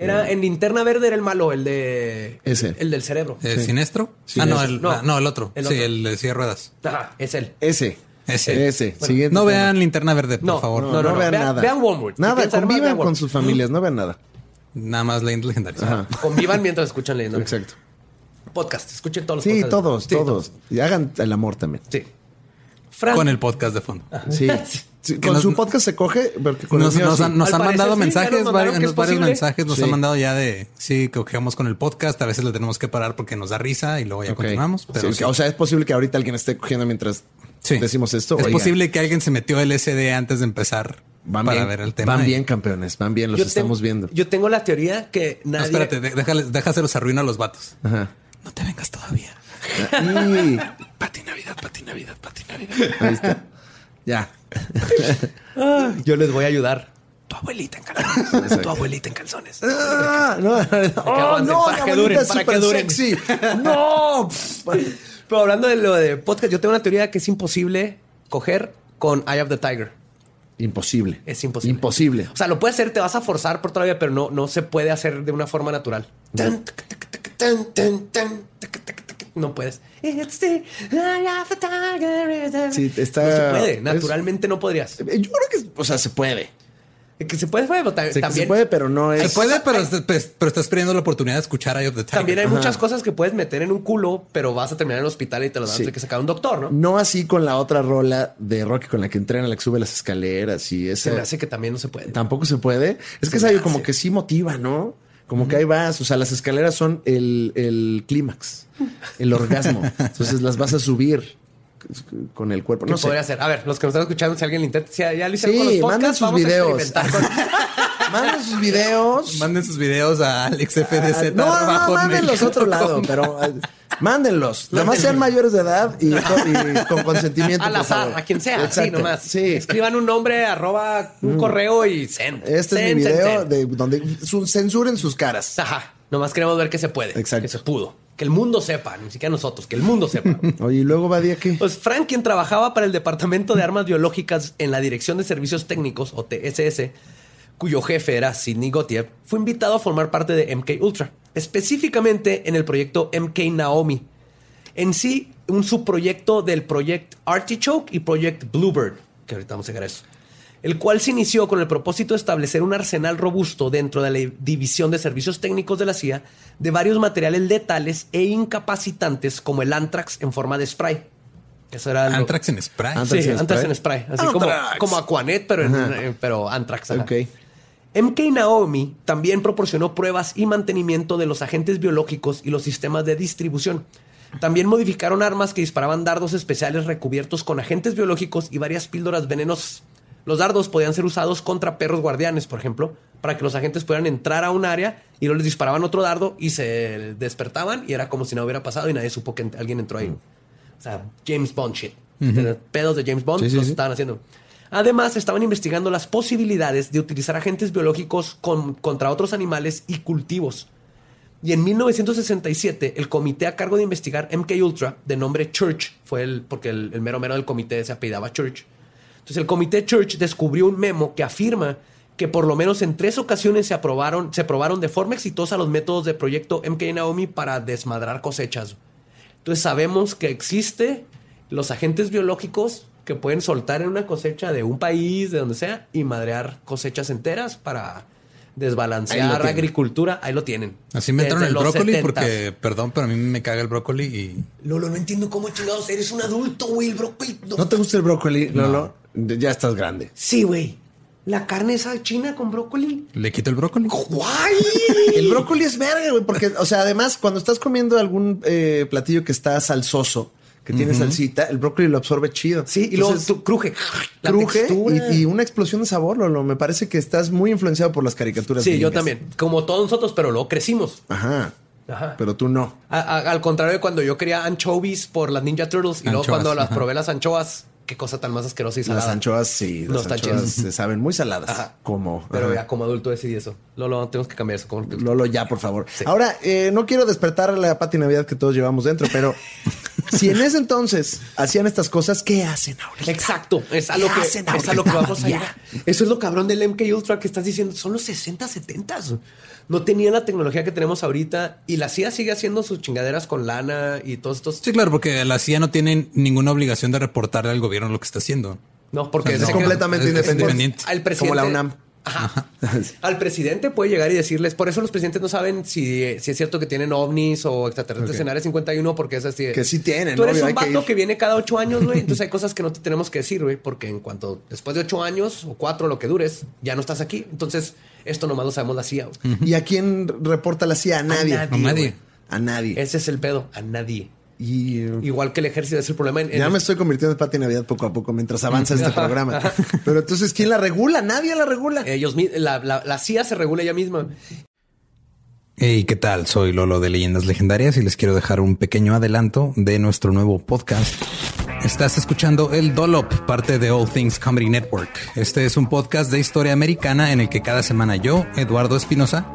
Era en Linterna Verde era el malo, el de. Ese. El del cerebro. ¿Eh, Sí. ¿Sinestro? Sí, ah, no, el, No. ah, no, el otro. El Sí, otro. el de silla ruedas. Ajá, es él. Ese. Ese. Ese. Bueno, Siguiente No tema. vean linterna verde, por No, favor. No, No, no, no, vean vean- nada. vean Wormwood. Nada, convivan vean con Wormwood. sus familias, no vean nada. Nada más leyendas legendarias. Ajá. <laughs> Convivan mientras escuchan leyendo. Exacto. Podcast. Escuchen todos los Sí, podcasts. todos, Sí, todos. Y hagan el amor también. Sí. Con el podcast de fondo. Sí. <laughs> Con nos- su podcast se coge, porque con Nos, nos han, nos han mandado sí, mensajes, varios, varios mensajes nos Sí. han mandado ya de sí, que cogemos con el podcast. A veces le tenemos que parar porque nos da risa y luego ya continuamos. Pero Sí, sí. O sea, es posible que ahorita alguien esté cogiendo mientras Sí. decimos esto. Es posible que alguien se metió el SD antes de empezar Van para bien, ver el tema. Van bien, campeones. Van bien, los Yo estamos tengo- viendo. Yo tengo la teoría que No, nadie. espérate, de- déjales, déjaselos arruina a los vatos. Ajá. No te vengas todavía. Y Pati Navidad, Pati Navidad, Pati Navidad. ahí está. Ya. Ah, yo les voy a ayudar. Tu abuelita en calzones. Exacto. tu abuelita en calzones. Ah, no, oh, no, para la que abuelita duren, es para que súper duren. sexy. No. Pero hablando de lo de podcast, yo tengo una teoría que es imposible coger con Eye of the Tiger. Imposible. Es imposible. Imposible. O sea, lo puedes hacer, te vas a forzar por todavía, pero no, no se puede hacer de una forma natural. Tan, tac, tac, tac, tan, tan, No puedes. It's the eye of the tiger. Sí, está- No se puede. es- Naturalmente no podrías. Yo creo que, o sea, se puede. Que se puede, pero ta- Se, se también. puede, pero no es. Se puede, pero, est- pero estás perdiendo la oportunidad de escuchar Eye of the Tiger. También hay muchas cosas que puedes meter en un culo, pero vas a terminar en el hospital y te vas a Sí. tener que sacar un doctor, ¿no? No así con la otra rola de Rocky con la que entrena, la que sube las escaleras y Se esa. me hace que también no se puede. Tampoco se puede. Es que Se es algo como que sí motiva, ¿no? Como que ahí vas. O sea, las escaleras son el, el clímax, el orgasmo. <laughs> Entonces las vas a subir con el cuerpo. ¿Qué No sé. podría hacer? A ver, los que nos están escuchando, si alguien le intenta, si ya lo hicieron Sí, con los manden podcasts, sus vamos videos. a con- <laughs> Manden sus videos. Manden sus videos a AlexFDZ. Ah, no, no, mándenlos a otro lado, pero eh, mándenlos. Nada más sean mayores de edad y, <laughs> con- y con consentimiento. al por azar, favor. a quien sea, Exacto. nomás. Sí. Escriban un nombre, arroba un correo y send. Este es mi video send. de donde su- censuren sus caras. Ajá. Nomás queremos ver que se puede. Exacto. Que se pudo. Que el mundo sepa, ni siquiera nosotros, que el mundo sepa. <laughs> Oye, y luego Badía qué? Pues Frank, quien trabajaba para el Departamento de Armas Biológicas en la Dirección de Servicios Técnicos, o TSS, cuyo jefe era Sidney Gotyev, fue invitado a formar parte de MK Ultra, específicamente en el proyecto MK Naomi. En sí, un subproyecto del proyecto Artichoke y Project Bluebird, que ahorita vamos a llegar a eso, el cual se inició con el propósito de establecer un arsenal robusto dentro de la División de Servicios Técnicos de la CIA de varios materiales letales e incapacitantes como el anthrax en forma de spray. Eso era lo- Anthrax en spray. Anthrax sí, en anthrax spray. en spray. Así como, Aquanet, pero, en, eh, pero ajá. Ok. MK Naomi también proporcionó pruebas y mantenimiento de los agentes biológicos y los sistemas de distribución. También modificaron armas que disparaban dardos especiales recubiertos con agentes biológicos y varias píldoras venenosas. Los dardos podían ser usados contra perros guardianes, por ejemplo, para que los agentes pudieran entrar a un área y luego les disparaban otro dardo y se despertaban y era como si no hubiera pasado y nadie supo que alguien entró ahí. O sea, James Bond shit. Pedos de James Bond Sí, sí, los sí. estaban haciendo. Además, estaban investigando las posibilidades de utilizar agentes biológicos con- contra otros animales y cultivos. Y en 1967, el comité a cargo de investigar MK Ultra, de nombre Church, fue el, porque el, el mero mero del comité se apellidaba Church. Entonces, el comité Church descubrió un memo que afirma que por lo menos en tres ocasiones se aprobaron, se probaron de forma exitosa los métodos de proyecto MK Naomi para desmadrar cosechas. Entonces sabemos que existe los agentes biológicos que pueden soltar en una cosecha de un país, de donde sea, y madrear cosechas enteras para Ahí desbalancear tienen. agricultura. Ahí lo tienen. Así me entraron el brócoli 70s. porque, perdón, pero a mí me caga el brócoli y Lolo, no entiendo cómo chingados eres un adulto, güey. El brócoli. no- ¿No te gusta el brócoli, Lolo? Ya estás grande. Sí, güey. La carne esa china con brócoli. le quito el brócoli. ¡Guay! <laughs> El brócoli es verga, güey, porque, o sea, además, cuando estás comiendo algún eh, platillo que está salsoso, que tiene salsita, el brócoli lo absorbe chido. Sí, y luego Entonces, tú, cruje. La cruje textura. y, y una explosión de sabor, Lolo. Me parece que estás muy influenciado por las caricaturas. Sí, yo también. Como todos nosotros, pero luego crecimos. Ajá. Ajá. Pero tú no. A- a- al contrario de cuando yo quería anchovies por las Ninja Turtles y luego cuando las ajá. probé las anchoas, qué cosa tan más asquerosa y salada. Las anchoas, sí. No Las están anchoas chidas. se saben muy saladas. Ajá. Como. Pero ajá. ya como adulto decidí eso. Lolo, tenemos que cambiar eso. ¿Cómo te- Lolo, ya, por favor. Sí. Ahora, eh, no quiero despertar la pati Navidad que todos llevamos dentro, pero <laughs> si en ese entonces hacían estas cosas, ¿qué hacen ahorita? Exacto, es a lo ¿Qué que, es a lo que ahorita, vamos a llegar. Eso es lo cabrón del MK Ultra que estás diciendo. Son los 60, 70. No tenían la tecnología que tenemos ahorita y la CIA sigue haciendo sus chingaderas con lana y todos estos. Sí, claro, porque la CIA no tiene ninguna obligación de reportarle al gobierno lo que está haciendo. No, porque Es es completamente es independiente. independiente. Al presidente. Como la UNAM. Ajá. <laughs> Al presidente puede llegar y decirles, por eso los presidentes no saben si, si es cierto que tienen ovnis o extraterrestres en Área 51, porque es así. de, Que sí tienen, Tú eres un que vato que, viene cada ocho años, güey. Entonces hay <laughs> cosas que no te tenemos que decir, güey, porque en cuanto después de ocho años o cuatro, lo que dures, ya no estás aquí. Entonces, esto nomás lo sabemos la CIA. ¿Y a quién reporta la CIA? A nadie. nadie, A nadie. A nadie. Ese es el pedo, a nadie. Y eh, Igual que el ejército es el problema. En, en ya me estoy convirtiendo en Pati Navidad poco a poco mientras avanza este <laughs> programa. Pero entonces, ¿quién la regula? Nadie la regula. Ellos, la, la CIA se regula ella misma. Hey, ¿qué tal? Soy Lolo de Leyendas Legendarias y les quiero dejar un pequeño adelanto de nuestro nuevo podcast. Estás escuchando El Dollop, parte de All Things Comedy Network. Este es un podcast de historia americana en el que cada semana yo, Eduardo Espinosa,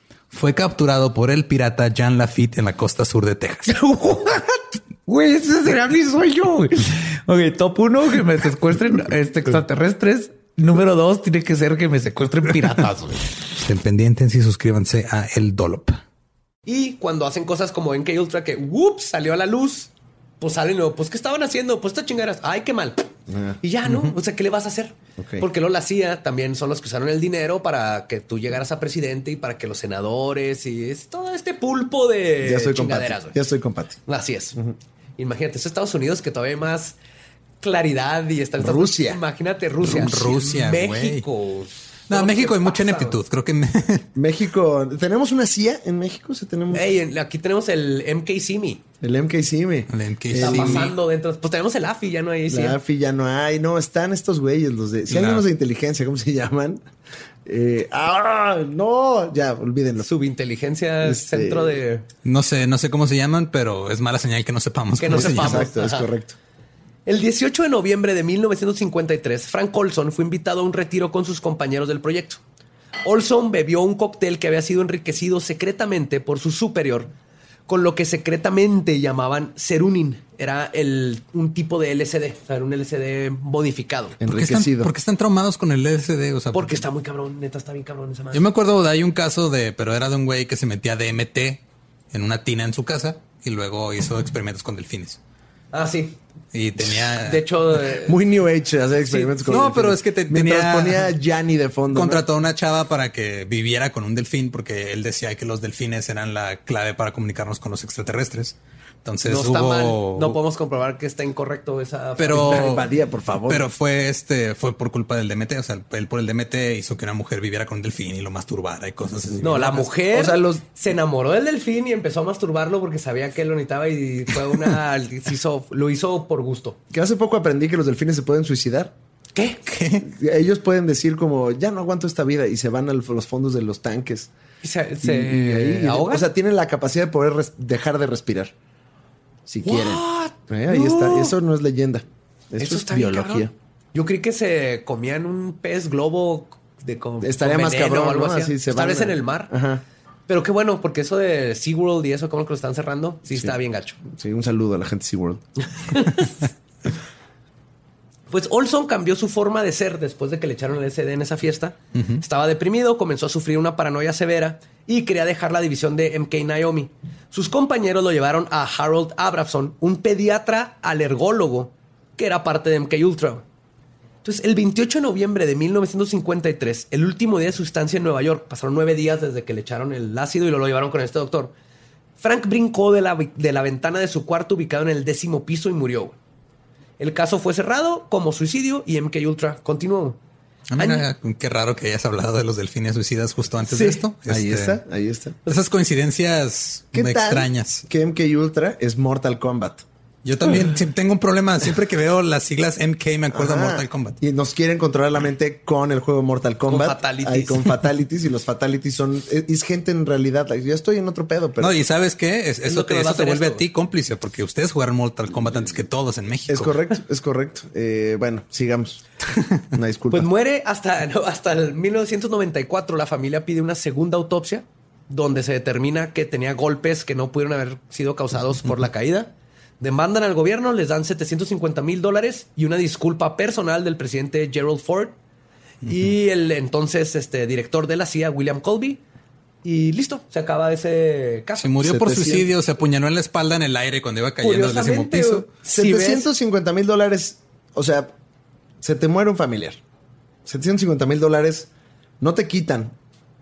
fue capturado por el pirata Jean Lafitte en la costa sur de Texas. <laughs> Güey, ese será mi sueño. güey. Ok, top uno, que me secuestren este, extraterrestres. Número dos, tiene que ser que me secuestren piratas. güey. Estén pendientes y suscríbanse a El Dolop. Y cuando hacen cosas como en K Ultra que whoops, salió a la luz, pues salen luego, pues ¿qué estaban haciendo? Pues estas chingaderas, ay, qué mal. Y ya, ¿no? O sea, ¿qué le vas a hacer? Porque luego la CIA también son los que usaron el dinero para que tú llegaras a presidente y para que los senadores y es todo este pulpo de ya Pati. chingaderas. Ya estoy con Pati. Así es. Imagínate, es Estados Unidos que todavía hay más claridad y está Rusia. Imagínate Rusia. Rusia. México. No, en México hay mucha ineptitud. Creo que <laughs> México, ¿tenemos una CIA en México? ¿Sí tenemos Ey, en- aquí tenemos el MKCIMI. el MKCIME? el MK Está sí. pasando dentro. Pues tenemos el AFI, ya no hay. La AFI ya no hay. No, están estos güeyes, los de... Si hay unos de inteligencia, ¿cómo se <laughs> llaman? Eh, ¡Ah! ¡No! Ya, olvídenlo. Subinteligencia, Este- centro de. No sé, no sé cómo se llaman, pero es mala señal que no sepamos Que cómo no se sepamos. llaman. Exacto, es correcto. El 18 de noviembre de 1953, Frank Olson fue invitado a un retiro con sus compañeros del proyecto. Olson bebió un cóctel que había sido enriquecido secretamente por su superior, con lo que secretamente llamaban serunin. Era el, un tipo de LSD, o sea, era un LSD modificado. ¿Por qué, están, Enriquecido. por qué están traumados con el LSD? O sea, Porque está muy cabrón, neta, está bien cabrón esa madre. Yo me acuerdo de hay un caso de, pero era de un güey que se metía DMT en una tina en su casa y luego hizo experimentos con delfines. Ah, sí. Y tenía. De hecho, eh, <laughs> Muy New Age hacer experimentos con No, delfines. pero es que te- Mientras tenía- ponía Gianni de fondo. contrató a una chava para que viviera con un delfín porque él decía que los delfines eran la clave para comunicarnos con los extraterrestres. Entonces no está hubo. mal. No podemos comprobar que está incorrecto esa. Pero, <laughs> por favor. pero fue este, fue por culpa del DMT. O sea, él por el DMT hizo que una mujer viviera con un delfín y lo masturbara y cosas así. No, la mujer O sea, los- se enamoró del delfín y empezó a masturbarlo porque sabía que él lo necesitaba y fue una. <laughs> se hizo- lo hizo por gusto. Que hace poco aprendí que los delfines se pueden suicidar. ¿Qué? <laughs> Ellos pueden decir como, ya no aguanto esta vida y se van a los fondos de los tanques. ¿Y ¿Se, Y- se y ahí- ahoga? O sea, tienen la capacidad de poder dejar de respirar. Si quieren. What? Eh, ahí No. está. Eso no es leyenda. Eso, Eso es está biología. Yo creí que se comían un pez globo de con, Estaría con más cabrón, o algo ¿no? así. Tal vez a- en el mar. Ajá. Pero qué bueno, porque eso de SeaWorld y eso, como que lo están cerrando, sí, está bien gacho. Sí, un saludo a la gente de SeaWorld. <laughs> Pues Olson cambió su forma de ser después de que le echaron el LSD en esa fiesta. Estaba deprimido, comenzó a sufrir una paranoia severa y quería dejar la división de MK Naomi. Sus compañeros lo llevaron a Harold Abrahamson, un pediatra alergólogo que era parte de MK Ultra. Entonces, el 28 de noviembre de 1953, el último día de su estancia en Nueva York, pasaron nueve días desde que le echaron el ácido y lo, lo llevaron con este doctor. Frank brincó de la, de la ventana de su cuarto ubicado en el décimo piso y murió. El caso fue cerrado como suicidio y MK Ultra continuó. Ah, mira, qué raro que hayas hablado de los delfines suicidas justo antes Sí. de esto. Ahí Este, está, ahí está. Esas coincidencias ¿Qué tal extrañas. Que MK Ultra es Mortal Kombat. Yo también <laughs> tengo un problema. Siempre que veo las siglas MK me acuerdo de Ajá. Mortal Kombat. Y nos quieren controlar la mente con el juego Mortal Kombat. fatalities. Ay, con <laughs> fatalities. y los fatalities son. Es, es gente en realidad. like, Yo estoy en otro pedo, pero. no, y sabes qué? Es- Es eso te, eso a te vuelve esto, a ti cómplice porque ustedes jugaron Mortal Kombat antes que todos en México. es correcto, es correcto. Eh, bueno, sigamos. <laughs> Una disculpa. Pues muere hasta, no, hasta el 1994. La familia pide una segunda autopsia donde se determina que tenía golpes que no pudieron haber sido causados por la caída. Demandan al gobierno, les dan 750 mil dólares y una disculpa personal del presidente Gerald Ford y el entonces este, director de la CIA, William Colby. Y listo, se acaba ese caso. Se murió por 700. suicidio, se apuñaló en la espalda en el aire cuando iba cayendo del décimo piso. si ves- 750 mil dólares. O sea, se te muere un familiar. 750 mil dólares no te quitan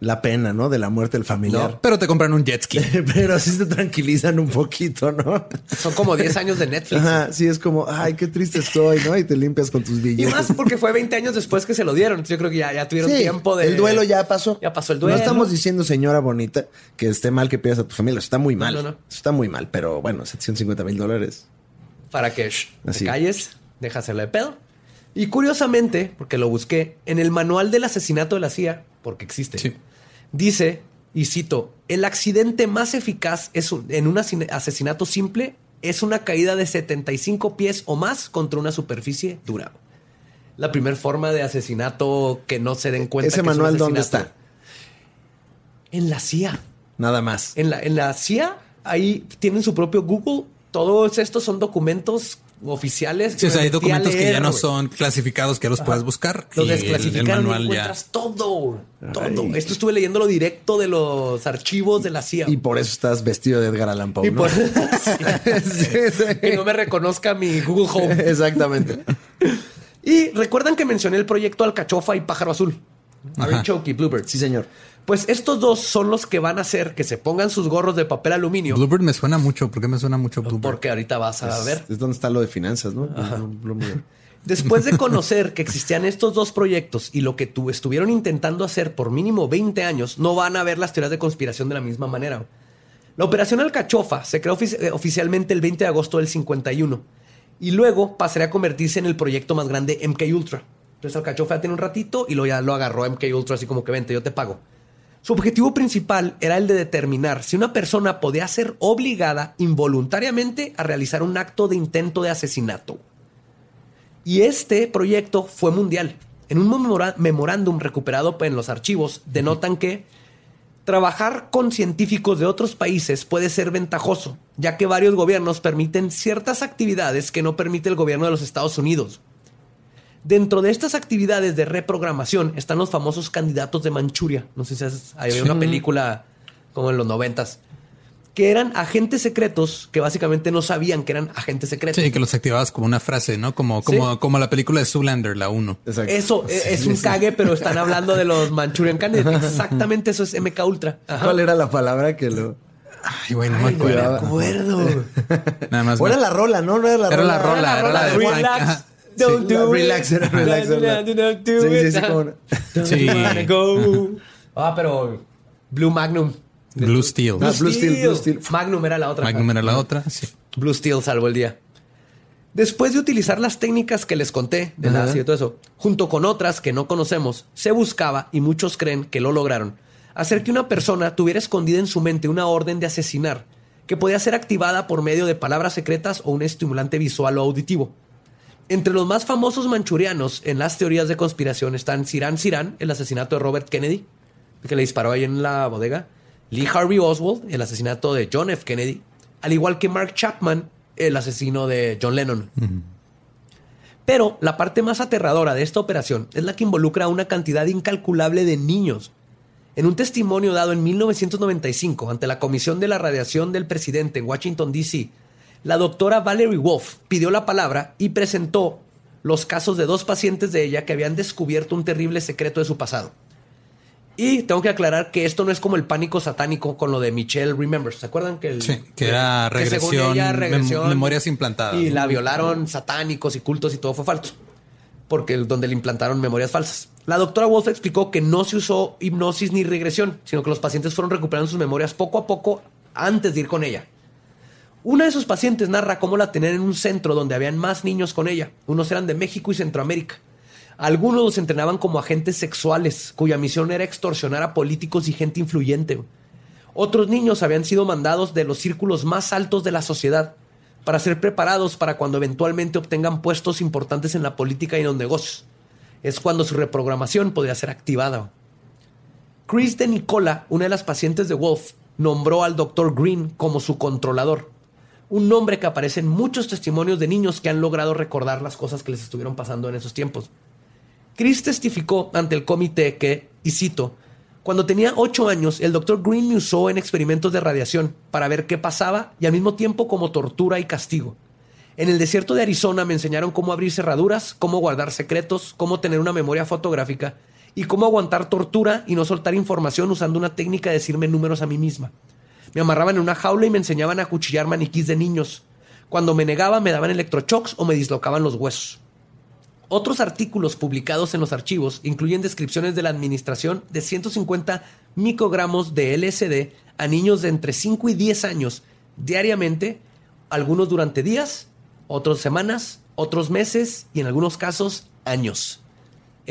la pena, ¿no? De la muerte del familiar. No, pero te compran un jet ski. <laughs> Pero sí te tranquilizan un poquito, ¿no? Son como 10 años de Netflix. Ajá, sí, es como, ay, qué triste estoy, ¿no? Y te limpias con tus Y billetes. más porque fue 20 años después que se lo dieron. Yo creo que ya, ya tuvieron Sí, tiempo de. El duelo ya pasó. Ya pasó el duelo. No estamos diciendo, señora bonita, que esté mal que pierdas a tu familia. Está muy mal. no, no. Está muy mal. Pero bueno, 750 mil dólares. Para que shh, te Así. calles, deja hacerle de pedo. Y curiosamente, porque lo busqué, en el manual del asesinato de la CIA, porque existe, Sí. Dice, y cito, el accidente más eficaz es un- en un asesinato simple es una caída de 75 pies o más contra una superficie dura. La primera forma de asesinato que no se den cuenta. ¿Ese que es un manual dónde asesinato. En la CIA. Nada más. En la, en la CIA, ahí tienen su propio Google. Todos estos son documentos oficiales. Sí, o sea, hay documentos que ya no son clasificados, que ya los puedes buscar. Los y el- el, desclasificaron y manual ya. encuentras todo. Todo. Ay. Esto estuve leyéndolo directo de los archivos de la CIA. Y por eso estás vestido de Edgar Allan Poe, Y ¿no? por- <laughs> Sí, sí. <laughs> que no me reconozca mi Google Home. <laughs> Exactamente. Y recuerdan que mencioné el proyecto Alcachofa y Pájaro Azul. Artichoke y Bluebird. Sí, señor. Pues estos dos son los que van a hacer que se pongan sus gorros de papel aluminio. Bluebird me suena mucho. ¿Por qué me suena mucho Bluebird? Porque ahorita vas a ver. Es donde está lo de finanzas, ¿no? <laughs> Después de conocer que existían estos dos proyectos y lo que tu, estuvieron intentando hacer por mínimo 20 años, no van a ver las teorías de conspiración de la misma manera. La operación Alcachofa se creó ofici- eh, oficialmente el 20 de agosto del 51 y luego pasaría a convertirse en el proyecto más grande MK Ultra. Entonces Alcachofa ya tiene un ratito y luego ya lo agarró MK Ultra así como que vente, yo te pago. Su objetivo principal era el de determinar si una persona podía ser obligada involuntariamente a realizar un acto de intento de asesinato. Y este proyecto fue mundial. En un memorándum recuperado en los archivos, denotan que trabajar con científicos de otros países puede ser ventajoso, ya que varios gobiernos permiten ciertas actividades que no permite el gobierno de los Estados Unidos. Dentro de estas actividades de reprogramación están los famosos candidatos de Manchuria. No sé si has- había una película como en los noventas. Que eran agentes secretos que básicamente no sabían que eran agentes secretos. Sí, que los activabas como una frase, ¿no? Como, como, Sí. como la película de Zoolander, la 1. Exacto. Eso eh, es un cague, pero están hablando de los Manchurian <laughs> Candidates. Exactamente eso es MK Ultra. Ajá. ¿Cuál era la palabra que lo. Ay, güey, no me acuerdo. acuerdo. Nada más. O me- era la rola, ¿no? No era la Era rola. la rola, era la de Frank. Relax. Don't Sí, la do it. relax, <laughs> relax, Don't la- do it, do Sí, sí. <laughs> Don't go. Ah, pero Blue Magnum. Blue Steel. Ah, Blue Steel, Blue Steel. Magnum era la otra. Magnum era la otra. Sí. Blue Steel salvó el día. Después de utilizar las técnicas que les conté del Ajá. ácido y todo eso, junto con otras que no conocemos, se buscaba, y muchos creen que lo lograron, hacer que una persona tuviera escondida en su mente una orden de asesinar, que podía ser activada por medio de palabras secretas o un estimulante visual o auditivo. Entre los más famosos manchurianos en las teorías de conspiración están Siran Siran, el asesinato de Robert Kennedy, que le disparó ahí en la bodega, Lee Harvey Oswald, el asesinato de John F. Kennedy, al igual que Mark Chapman, el asesino de John Lennon. Pero la parte más aterradora de esta operación es la que involucra a una cantidad incalculable de niños. En un testimonio dado en 1995 ante la Comisión de la Radiación del Presidente en Washington, D.C., la doctora Valerie Wolf pidió la palabra y presentó los casos de dos pacientes de ella que habían descubierto un terrible secreto de su pasado. Y tengo que aclarar que esto no es como el pánico satánico con lo de Michelle Remembers. ¿Se acuerdan que, el- Sí, que era que según regresión, ella, mem- memorias implantadas. Y la violaron satánicos y cultos y todo fue falso. Porque donde le implantaron memorias falsas. La doctora Wolf explicó que no se usó hipnosis ni regresión, sino que los pacientes fueron recuperando sus memorias poco a poco antes de ir con ella. Una de sus pacientes narra cómo la tenían en un centro donde habían más niños con ella. Unos eran de México y Centroamérica. Algunos los entrenaban como agentes sexuales, cuya misión era extorsionar a políticos y gente influyente. Otros niños habían sido mandados de los círculos más altos de la sociedad para ser preparados para cuando eventualmente obtengan puestos importantes en la política y en los negocios. Es cuando su reprogramación podría ser activada. Chris de Nicola, una de las pacientes de Wolf, nombró al Dr. Green como su controlador. Un nombre que aparece en muchos testimonios de niños que han logrado recordar las cosas que les estuvieron pasando en esos tiempos. Chris testificó ante el comité que, y cito, cuando tenía ocho años, el Dr. Green me usó en experimentos de radiación para ver qué pasaba y al mismo tiempo como tortura y castigo. En el desierto de Arizona me enseñaron cómo abrir cerraduras, cómo guardar secretos, cómo tener una memoria fotográfica y cómo aguantar tortura y no soltar información usando una técnica de decirme números a mí misma. Me amarraban en una jaula y me enseñaban a cuchillar maniquís de niños. Cuando me negaba me daban electroshocks o me dislocaban los huesos. Otros artículos publicados en los archivos incluyen descripciones de la administración de 150 microgramos de LSD a niños de entre 5 y 10 años diariamente, algunos durante días, otros semanas, otros meses y en algunos casos años.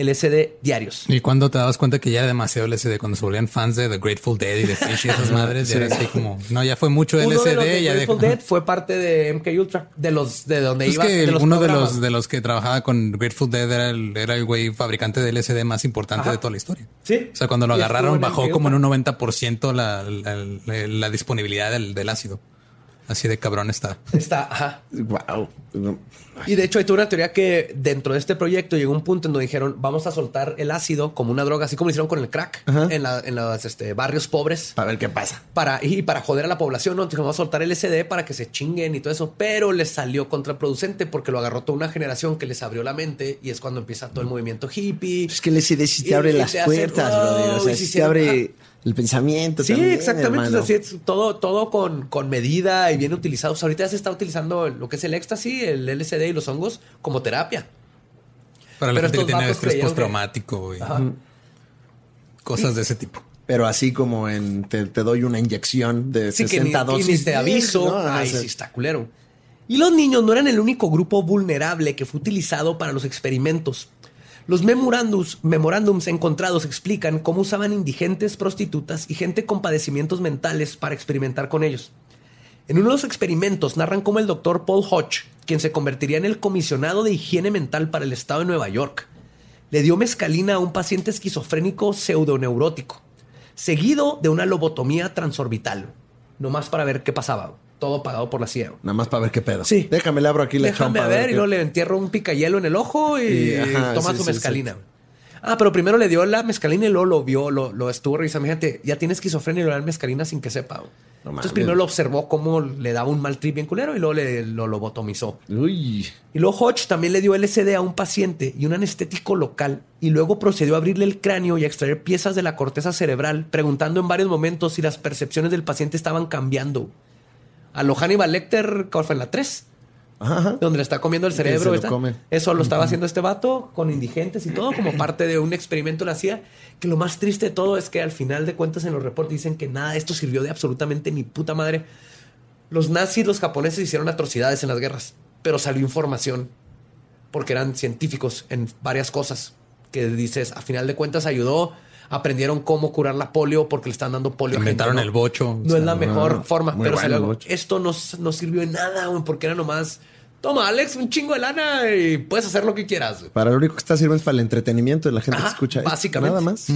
LSD diarios. Y cuando te dabas cuenta que ya era demasiado LSD, cuando se volvían fans de The Grateful Dead y de Fish y esas <laughs> madres, ya era así como, no, ya fue mucho Uno de los de LSD, ya Grateful de... Dead fue parte de MK Ultra, de los de donde Es iba que de los uno de los, de los que trabajaba con Grateful Dead era el, era el güey fabricante de LSD más importante Ajá. de toda la historia. Sí. O sea, cuando lo agarraron bajó como en un 90% la, la, la- la disponibilidad del, del ácido. Así de cabrón está. Está, ajá. Wow. Y de hecho hay toda una teoría que dentro de este proyecto llegó un punto en donde dijeron vamos a soltar el ácido como una droga, así como lo hicieron con el crack en, la- en los este, barrios pobres. Para ver qué pasa. Para, y para joder a la población, ¿no? Entonces vamos a soltar el SD para que se chinguen y todo eso, pero les salió contraproducente porque lo agarró toda una generación que les abrió la mente y es cuando empieza todo el movimiento hippie. Es que el LSD sí te abre y las te hace, puertas, wow, brother. O sea, y sí si te abre el pensamiento. Sí, también, exactamente. hermano. o sea, sí, es todo, todo con, con medida y bien utilizado. O sea, ahorita ya se está utilizando lo que es el éxtasis, el LSD y los hongos como terapia. Para la Pero gente que tiene estrés que- postraumático y cosas de ese tipo. Pero así como en te, te doy una inyección de Sí, que ni, 60 que ni dosis. te aviso. Ay, sí está culero. Y los niños no eran el único grupo vulnerable que fue utilizado para los experimentos. Los memorándums encontrados explican cómo usaban indigentes, prostitutas y gente con padecimientos mentales para experimentar con ellos. En uno de los experimentos narran cómo el doctor Paul Hodge, quien se convertiría en el comisionado de higiene mental para el estado de Nueva York, le dio mescalina a un paciente esquizofrénico pseudoneurótico, seguido de una lobotomía transorbital, nomás para ver qué pasaba. Todo pagado por la CIA. Nada más para ver qué pedo. Sí. Déjame le abro aquí la Déjame chompa. ver, y luego le entierro un picayelo en el ojo y, Y, ajá, toma sí, su sí, mescalina. Ah, pero primero le dio la mescalina y luego lo vio, lo, lo estuvo revisando. Fíjate, ya tiene esquizofrenia y le dan mescalina sin que sepa. Entonces mames. primero lo observó cómo le daba un mal trip bien culero y luego le, lo lobotomizó. Uy. Y luego Hodge también le dio LSD a un paciente y un anestético local y luego procedió a abrirle el cráneo y a extraer piezas de la corteza cerebral, preguntando en varios momentos si las percepciones del paciente estaban cambiando. A lo Hannibal Lecter, ¿cuál fue en la 3? Ajá. Donde le está comiendo el cerebro. se lo. Eso lo estaba haciendo este vato con indigentes y todo, como <clears throat> parte de un experimento la hacía. Que lo más triste de todo es que al final de cuentas en los reportes dicen que nada esto sirvió de absolutamente ni puta madre. Los nazis, los japoneses hicieron atrocidades en las guerras, pero salió información porque eran científicos en varias cosas que dices, a final de cuentas ayudó, aprendieron cómo curar la polio porque le están dando polio. a gente, Inventaron ¿no? el bocho. No o es la mejor forma, pero bueno algo. Esto no, no sirvió de nada, güey, porque era nomás, toma Alex, un chingo de lana y puedes hacer lo que quieras. güey". Para lo único que está sirviendo es para el entretenimiento de la gente Ajá, que escucha. básicamente. Nada más.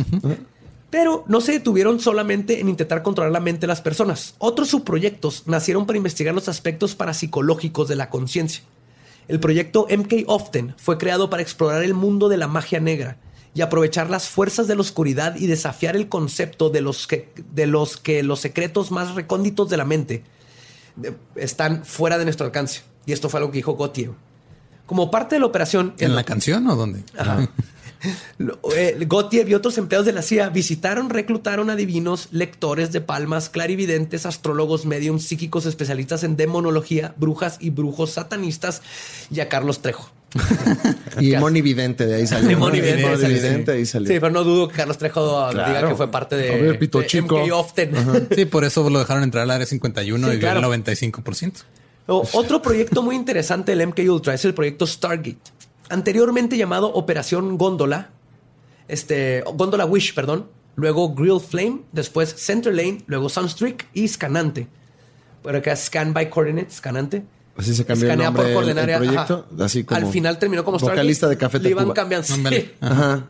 Pero no se detuvieron solamente en intentar controlar la mente de las personas. Otros subproyectos nacieron para investigar los aspectos parapsicológicos de la conciencia. El proyecto MK Often fue creado para explorar el mundo de la magia negra y aprovechar las fuerzas de la oscuridad y desafiar el concepto de los que, de los, que los secretos más recónditos de la mente eh, están fuera de nuestro alcance. Y esto fue algo que dijo Gautier. Como parte de la operación... ¿En la canción o dónde? Ajá. <laughs> Eh, Gautier y otros empleados de la CIA visitaron, reclutaron adivinos, lectores de palmas, clarividentes, astrólogos, mediums, psíquicos especialistas en demonología, brujas y brujos satanistas y a Carlos Trejo. Y ¿Qué Moni Vidente, de ahí salió. De Moni Vidente, Moni salió, Vidente, sí. ahí salió. Sí, pero no dudo que Carlos Trejo diga Claro. que fue parte de, A ver, pito de chico. MK Often. Sí, por eso lo dejaron entrar al área 51 Sí, y vio claro. el 95%. O- Otro proyecto muy interesante del MK Ultra es el proyecto Stargate, anteriormente llamado Operación Góndola, este, Góndola Wish, perdón, luego Grill Flame, después Center Lane, luego Sunstreak y Scanante. Por acá Scan by Coordinate, Scanante. Así se cambió el nombre por proyecto. ajá. Así como Al final terminó como Stargate. vocalista de Café Le iban Tacuba. cambiando. sí. Ajá.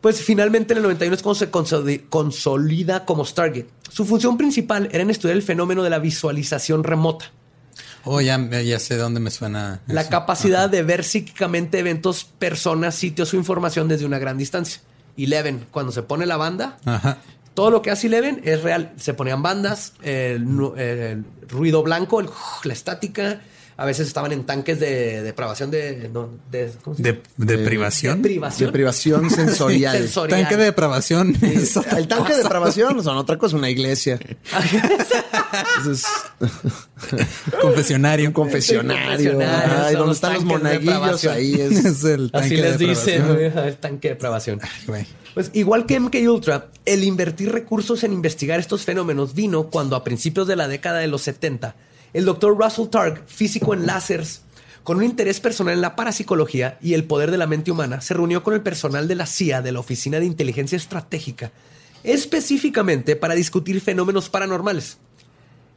Pues finalmente en el 91 es cuando se consoli- consolida como Stargate. Su función principal era en estudiar el fenómeno de la visualización remota. Oh, ya, ya sé dónde me suena. La eso. capacidad de ver psíquicamente eventos, personas, sitios o información desde una gran distancia. Eleven, cuando se pone la banda, Ajá. Todo lo que hace Eleven es real. Se ponían bandas, el, el ruido blanco, el- la estática. A veces estaban en tanques de depravación de... no, de, ¿cómo se De, llama? de De privación. privación. De privación <laughs> sensorial. Sensorial. Tanque de depravación. Es El tanque de depravación son otra cosa, una iglesia. <laughs> Es <laughs> Confesionario. un confesionario. Ay, donde están los de monaguillos, ahí es. Es el tanque Así de les dicen, depravación. güey, el tanque de depravación. Güey. Pues igual que MK Ultra, el invertir recursos en investigar estos fenómenos vino cuando a principios de la década de los 70, el doctor Russell Targ, físico en láseres, con un interés personal en la parapsicología y el poder de la mente humana, se reunió con el personal de la CIA, de la Oficina de Inteligencia Estratégica, específicamente para discutir fenómenos paranormales.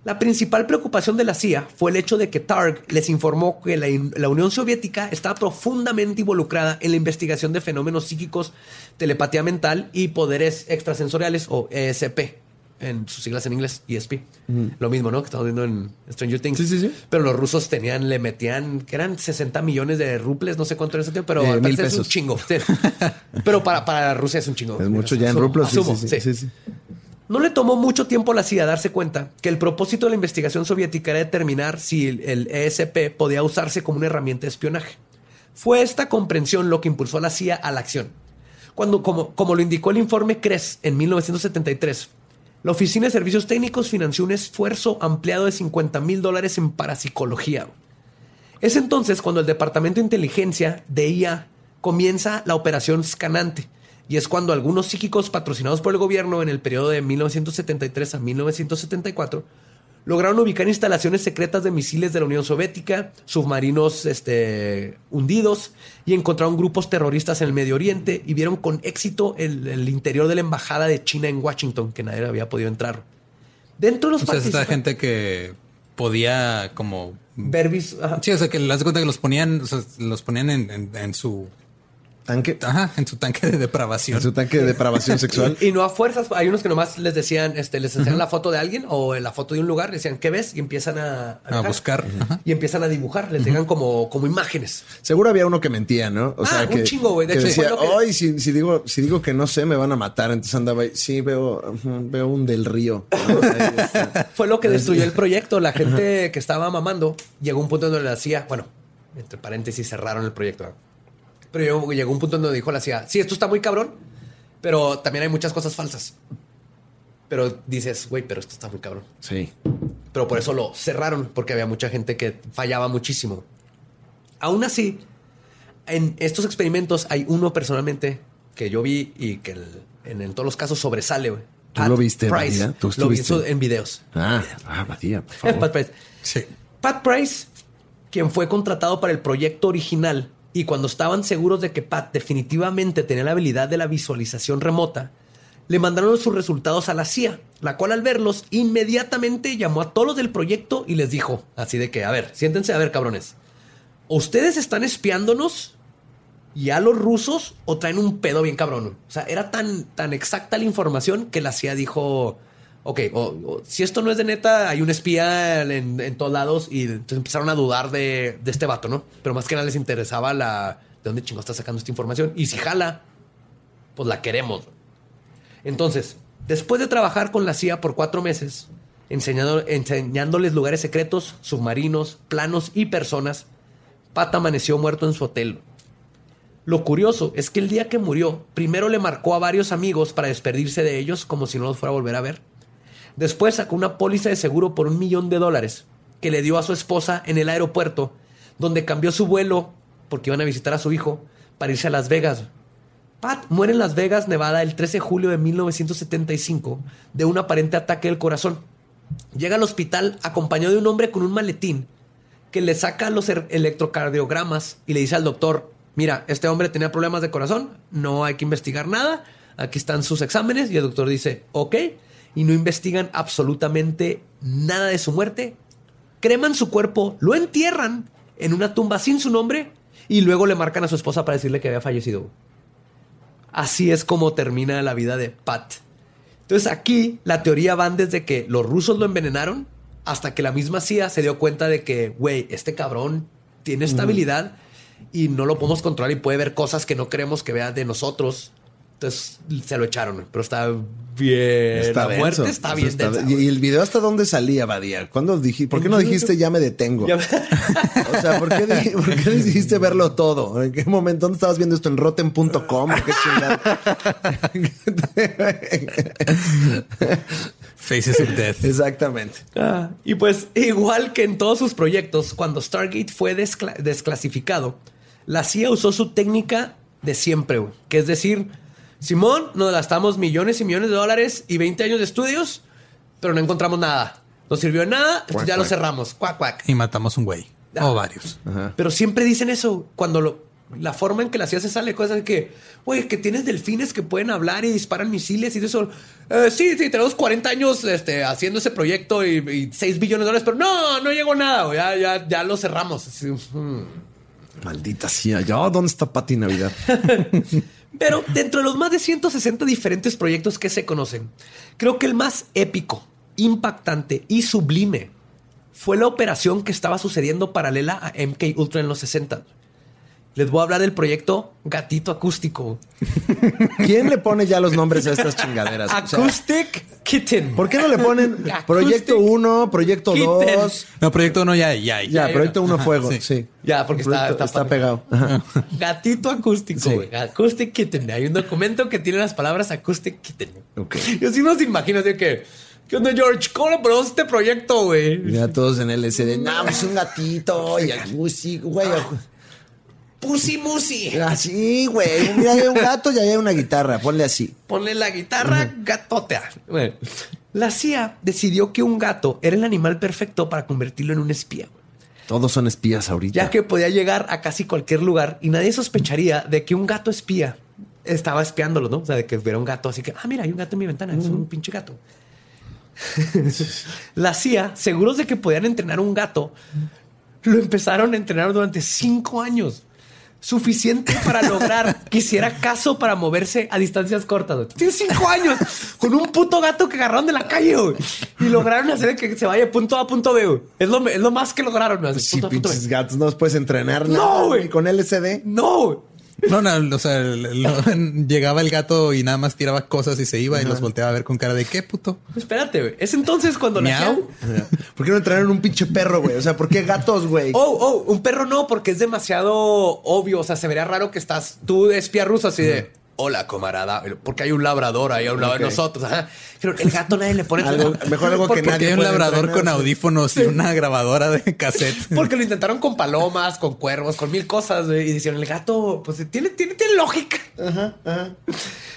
La principal preocupación de la CIA fue el hecho de que Targ les informó que la, la Unión Soviética estaba profundamente involucrada en la investigación de fenómenos psíquicos, telepatía mental y poderes extrasensoriales o ESP, en sus siglas en inglés, ESP. Lo mismo, ¿no? Que estamos viendo en Stranger Things. Sí, sí, sí. Pero los rusos tenían, le metían, que eran 60 millones de ruples, no sé cuánto era ese tiempo, pero Eh, al parecer es un chingo. <laughs> Pero para, para Rusia es un chingo. Es mucho ya en ruplos. Sí, asumo, sí. No le tomó mucho tiempo a la CIA darse cuenta que el propósito de la investigación soviética era determinar si el, el ESP podía usarse como una herramienta de espionaje. Fue esta comprensión lo que impulsó a la CIA a la acción. Cuando, como, como lo indicó el informe CRES en 1973, la Oficina de Servicios Técnicos financió un esfuerzo ampliado de 50 mil dólares en parapsicología. Es entonces cuando el Departamento de Inteligencia de IA comienza la operación Scanante. Y es cuando algunos psíquicos patrocinados por el gobierno en el periodo de 1973 a 1974 lograron ubicar instalaciones secretas de misiles de la Unión Soviética, submarinos este, hundidos y encontraron grupos terroristas en el Medio Oriente y vieron con éxito el, el interior de la embajada de China en Washington, que nadie había podido entrar. Dentro de los O sea, esta participantes- gente que podía como... ver. Sí, o sea, que las cuenta que los ponían, o sea, los ponían en, en- en su... Tanque. Ajá, en su tanque de depravación. En su tanque de depravación sexual. <laughs> Y, y no a fuerzas, hay unos que nomás les decían, este, les enseñan la foto de alguien o la foto de un lugar, les decían, ¿qué ves? Y empiezan a, buscar. Y empiezan a dibujar, les llegan como, como imágenes. Seguro había uno que mentía, ¿no? O Ah, sea, un que, chingo, güey. De que hecho, decía, fue lo que- "Ay, si, si digo, si digo que no sé, me van a matar. Entonces andaba ahí. Sí, veo, veo un del río. <laughs> Fue lo que destruyó el proyecto. La gente que estaba mamando llegó a un punto donde le hacía, bueno, entre paréntesis cerraron el proyecto. Pero llegó, llegó un punto donde dijo la CIA, sí, esto está muy cabrón, pero también hay muchas cosas falsas. Pero dices, güey, pero esto está muy cabrón. Sí. Pero por eso lo cerraron, porque había mucha gente que fallaba muchísimo. Aún así, en estos experimentos hay uno personalmente que yo vi y que el- en, en todos los casos sobresale. güey. ¿Tú Pat lo viste, Price. Badía? ¿Tú Lo en videos. Ah, ah, Badía, por <laughs> favor. Pat Price. Sí. Pat Price, quien fue contratado para el proyecto original y cuando estaban seguros de que Pat definitivamente tenía la habilidad de la visualización remota, le mandaron sus resultados a la CIA, la cual al verlos inmediatamente llamó a todos los del proyecto y les dijo, así de que, a ver, siéntense a ver, cabrones, ¿o ustedes están espiándonos y a los rusos o traen un pedo bien cabrón. O sea, era tan, tan exacta la información que la CIA dijo, ok, o- si esto no es de neta, hay un espía en, todos lados y entonces empezaron a dudar de, este vato, ¿no? Pero más que nada les interesaba la, de dónde chingo está sacando esta información. Y si jala, pues la queremos. Entonces, después de trabajar con la CIA por cuatro meses, enseñándoles lugares secretos, submarinos, planos y personas, Pat amaneció muerto en su hotel. Lo curioso es que el día que murió, primero le marcó a varios amigos para despedirse de ellos como si no los fuera a volver a ver. Después sacó una póliza de seguro por un millón de dólares que le dio a su esposa en el aeropuerto, donde cambió su vuelo porque iban a visitar a su hijo para irse a Las Vegas. Pat muere en Las Vegas, Nevada, el 13 de julio de 1975 de un aparente ataque del corazón. Llega al hospital acompañado de un hombre con un maletín que le saca los er- electrocardiogramas y le dice al doctor, mira, este hombre tenía problemas de corazón, no hay que investigar nada, aquí están sus exámenes y el doctor dice, ok, y no investigan absolutamente nada de su muerte, creman su cuerpo, lo entierran en una tumba sin su nombre y luego le marcan a su esposa para decirle que había fallecido. Así es como termina la vida de Pat. Entonces aquí la teoría van desde que los rusos lo envenenaron hasta que la misma CIA se dio cuenta de que, güey, este cabrón tiene esta habilidad y no lo podemos controlar y puede ver cosas que no queremos que vea de nosotros. Entonces se lo echaron, pero está bien. la denso. muerte está bien está- densa, y, el video hasta dónde salía, Badía? ¿Cuándo dijiste? ¿Por qué no dijiste ya me detengo? Ya- <laughs> O sea, ¿por qué, por qué dijiste <laughs> verlo todo? ¿En qué momento? ¿Dónde estabas viendo esto? ¿En rotten.com? ¿Qué? <laughs> Faces of Death. Exactamente. Ah, y pues, igual que en todos sus proyectos, cuando Stargate fue descla- desclasificado, la CIA usó su técnica de siempre, que es decir, Simón, nos gastamos millones y millones de dólares y 20 años de estudios, pero no encontramos nada. No sirvió de nada, Cuac, ya lo cerramos. Cuac, cuac. Y matamos un güey. Ah. O varios. Pero siempre dicen eso cuando lo, la forma en que la CIA se sale, cosas de que, güey, que tienes delfines que pueden hablar y disparan misiles y de eso. Eh, sí, sí, tenemos 40 años este, haciendo ese proyecto y, y 6 billones de dólares, pero no, no llegó nada, güey, ya, ya, ya lo cerramos. Así, mm. Maldita sea. ¿Ya dónde está Pati Navidad? <laughs> Pero dentro de los más de 160 diferentes proyectos que se conocen, creo que el más épico, impactante y sublime fue la operación que estaba sucediendo paralela a MK Ultra en los 60. Les voy a hablar del proyecto Gatito Acústico. <laughs> ¿Quién le pone ya los nombres a estas chingaderas? O sea, Acoustic Kitten. ¿Por qué no le ponen Acoustic Proyecto 1, Proyecto Kitten. 2? No, proyecto uno ya, ya, Ya, ya. Proyecto 1 Ajá, Fuego, sí. sí. Ya, porque está- Proyecto- está está pegado. Ajá. Gatito acústico, Sí. güey. Acoustic Kitten. Hay un documento que tiene las palabras Acoustic Kitten. Ok. Yo sí nos imagino de que, ¿qué onda, George? ¿Cómo le ponemos este proyecto, güey? Ya todos en LSD. No, pues un gatito y acústico, güey. Pussy Musi. Así, güey. Mira, hay un gato y ahí hay una guitarra. Ponle así. Ponle la guitarra, gatotea. Bueno, la CIA decidió que un gato era el animal perfecto para convertirlo en un espía. Todos son espías ahorita. Ya que podía llegar a casi cualquier lugar y nadie sospecharía de que un gato espía estaba espiándolo, ¿no? O sea, de que hubiera un gato así que, ah, mira, hay un gato en mi ventana, es un pinche gato. la CIA, seguros de que podían entrenar un gato, lo empezaron a entrenar durante cinco años. Suficiente para lograr <laughs> que hiciera caso para moverse a distancias cortas. güey. Tiene cinco <laughs> años con un puto gato que agarraron de la calle y lograron hacer que se vaya punto A punto B. Es lo, es lo más que lograron. ¿no? Sí, Punto A, punto B. pinches gatos, no los puedes entrenar. No, güey. Con LCD. No. No, no, o sea, lo- <laughs> llegaba el gato y nada más tiraba cosas y se iba y los volteaba a ver con cara de qué puto. Espérate, güey. Es entonces cuando la. Miau. ¿Por qué no entrenaron un pinche perro, güey? O sea, ¿por qué gatos, güey? Oh, oh, un perro no, porque es demasiado obvio. O sea, se vería raro que estás tú de espía ruso así de hola, camarada, porque hay un labrador ahí a un lado de nosotros. Ajá. Pero el gato nadie le pone <laughs> Algo- mejor algo que Porque- nadie Porque hay un labrador entrenar, con audífonos y una grabadora de cassette. <laughs> Porque lo intentaron con palomas, con cuervos, con mil cosas. Y dijeron, el gato, pues tiene, tiene, tiene lógica.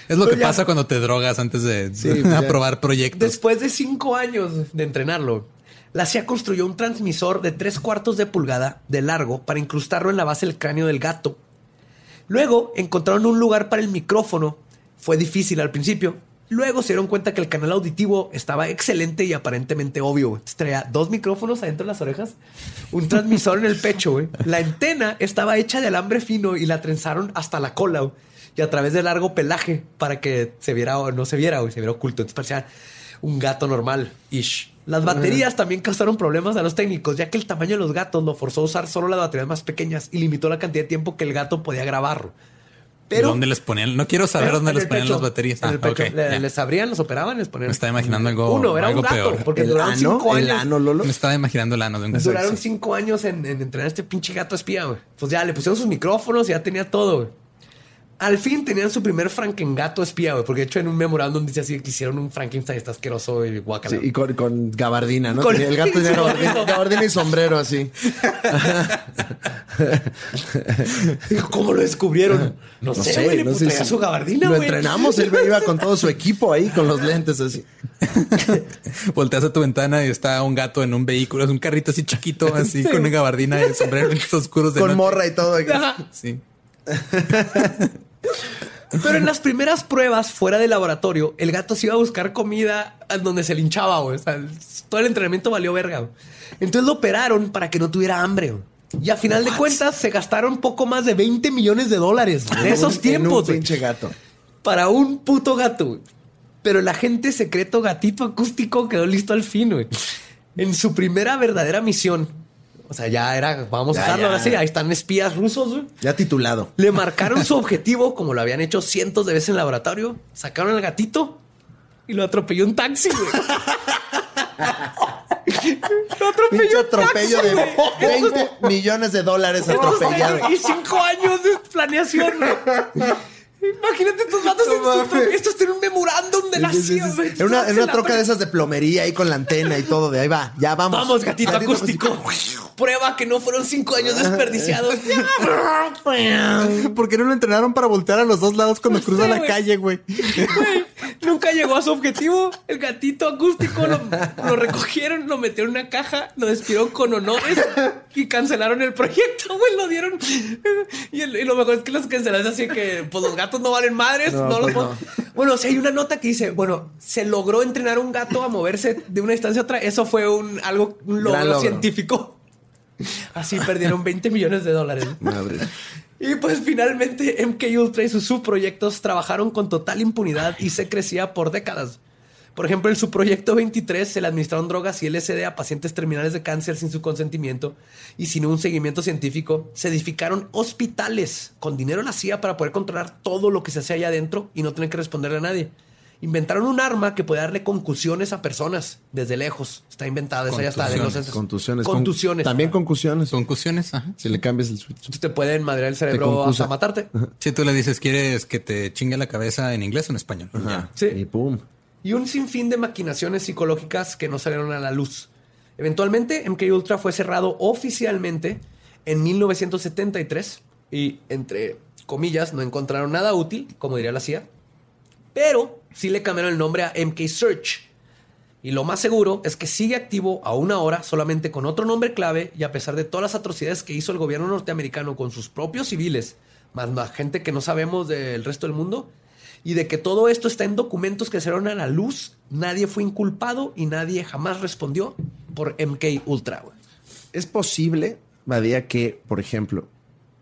Es lo que Pero ya- pasa cuando te drogas antes de Sí, pues ya. <laughs> aprobar proyectos. Después de cinco años de entrenarlo, la CIA construyó un transmisor de tres cuartos de pulgada de largo para incrustarlo en la base del cráneo del gato. Luego encontraron un lugar para el micrófono. Fue difícil al principio. Luego se dieron cuenta que el canal auditivo estaba excelente y aparentemente obvio. Traía dos micrófonos adentro de las orejas, un transmisor en el pecho. La antena estaba hecha de alambre fino y la trenzaron hasta la cola. Y a través de largo pelaje para que se viera o no se viera, güey, se viera oculto. Entonces parecía un gato normal. Ish. Las baterías también causaron problemas a los técnicos, ya que el tamaño de los gatos lo forzó a usar solo las baterías más pequeñas y limitó la cantidad de tiempo que el gato podía grabar. Pero ¿Dónde les ponían? No quiero saber dónde les el ponían pecho, las baterías. En el Ah, Le- les abrían, los operaban, les ponían. Me estaba imaginando algo- Uno, era algo un gato, peor. porque El duraron ano, cinco el años. ano, Lolo. Me estaba imaginando el ano de un gato. Duraron cinco años en, en entrenar a este pinche gato espía, güey. Pues ya le pusieron sus micrófonos y ya tenía todo, güey. Al fin tenían su primer Frankengato espía, güey. Porque de hecho en un memorándum dice así que hicieron un Frankenstein está asqueroso y guacala. Sí, y con, con gabardina, ¿no? Con- el gato tenía <laughs> gabardina, no. gabardina y sombrero así. ¿Cómo lo descubrieron? No, sé, güey. no pues sé si- su gabardina, Lo entrenamos, él iba con todo su equipo ahí, con los lentes así. <laughs> Volteas a tu ventana y está un gato en un vehículo, es un carrito así chiquito, <laughs> así con una gabardina y sombrero lentes oscuros de Con noche. morra y todo. Sí. Pero en las primeras pruebas fuera del laboratorio, el gato se iba a buscar comida donde se linchaba. O sea, todo el entrenamiento valió verga. Entonces lo operaron para que no tuviera hambre. Y a final de cuentas se gastaron poco más de 20 millones de dólares esos En un tiempos pinche gato. para un puto gato. Pero el agente secreto gatito acústico quedó listo al fin. güey. En su primera verdadera misión. O sea, ya era, vamos a usarlo ahora sí. Ahí están espías rusos. güey. Ya titulado. Le marcaron su objetivo, como lo habían hecho cientos de veces en el laboratorio. Sacaron al gatito y lo atropelló un taxi, güey. <laughs> lo atropelló un taxi, atropello de güey. 20 millones de dólares atropellado. Y cinco años de planeación. güey. Imagínate estos vatos. No en su- mames. esto es en un memorándum de la Sí, sí, sí. En una, en una troca de esas de plomería ahí con la antena y todo. De ahí va, ya vamos. Vamos, gatito acústico. Prueba que no fueron cinco años desperdiciados. <laughs> ¿Por qué no lo entrenaron para voltear a los dos lados cuando No cruza sé, la calle, güey? Güey, nunca llegó a su objetivo. El gatito acústico lo, lo recogieron, lo metieron en una caja, lo despidieron con honores y cancelaron el proyecto, güey. Lo dieron. Y, el- y lo mejor es que los cancelaron así que pues los gatos no valen madres. No, No, los pues Bueno, si hay una nota que dice, bueno, se logró entrenar un gato a moverse de una distancia a otra. Eso fue un algo, un logro, logro. científico. Así perdieron 20 millones de dólares. Madre. Y pues finalmente MK Ultra y sus subproyectos trabajaron con total impunidad y se crecía por décadas. Por ejemplo, en su proyecto 23 se le administraron drogas y LSD a pacientes terminales de cáncer sin su consentimiento y sin un seguimiento científico. Se edificaron hospitales con dinero la CIA para poder controlar todo lo que se hacía allá adentro y no tener que responderle a nadie. Inventaron un arma que podía darle concusiones a personas desde lejos. Está inventada, esa ya está. de los- Contusiones. Con- Contusiones. También concusiones. Concusiones, ajá. Si le cambias el switch. Te pueden madrear el cerebro hasta matarte. Si tú le dices, ¿quieres que te chingue la cabeza en inglés o en español? Sí. Y pum. Y un sinfín de maquinaciones psicológicas que no salieron a la luz. Eventualmente, MK Ultra fue cerrado oficialmente en 1973 y entre comillas no encontraron nada útil, como diría la CIA, pero sí le cambiaron el nombre a MK Search. Y lo más seguro es que sigue activo aún ahora solamente con otro nombre clave y a pesar de todas las atrocidades que hizo el gobierno norteamericano con sus propios civiles, más la gente que no sabemos del resto del mundo, y de que todo esto está en documentos que salieron a la luz, nadie fue inculpado y nadie jamás respondió por MK Ultra. Es posible, Badía, que, por ejemplo,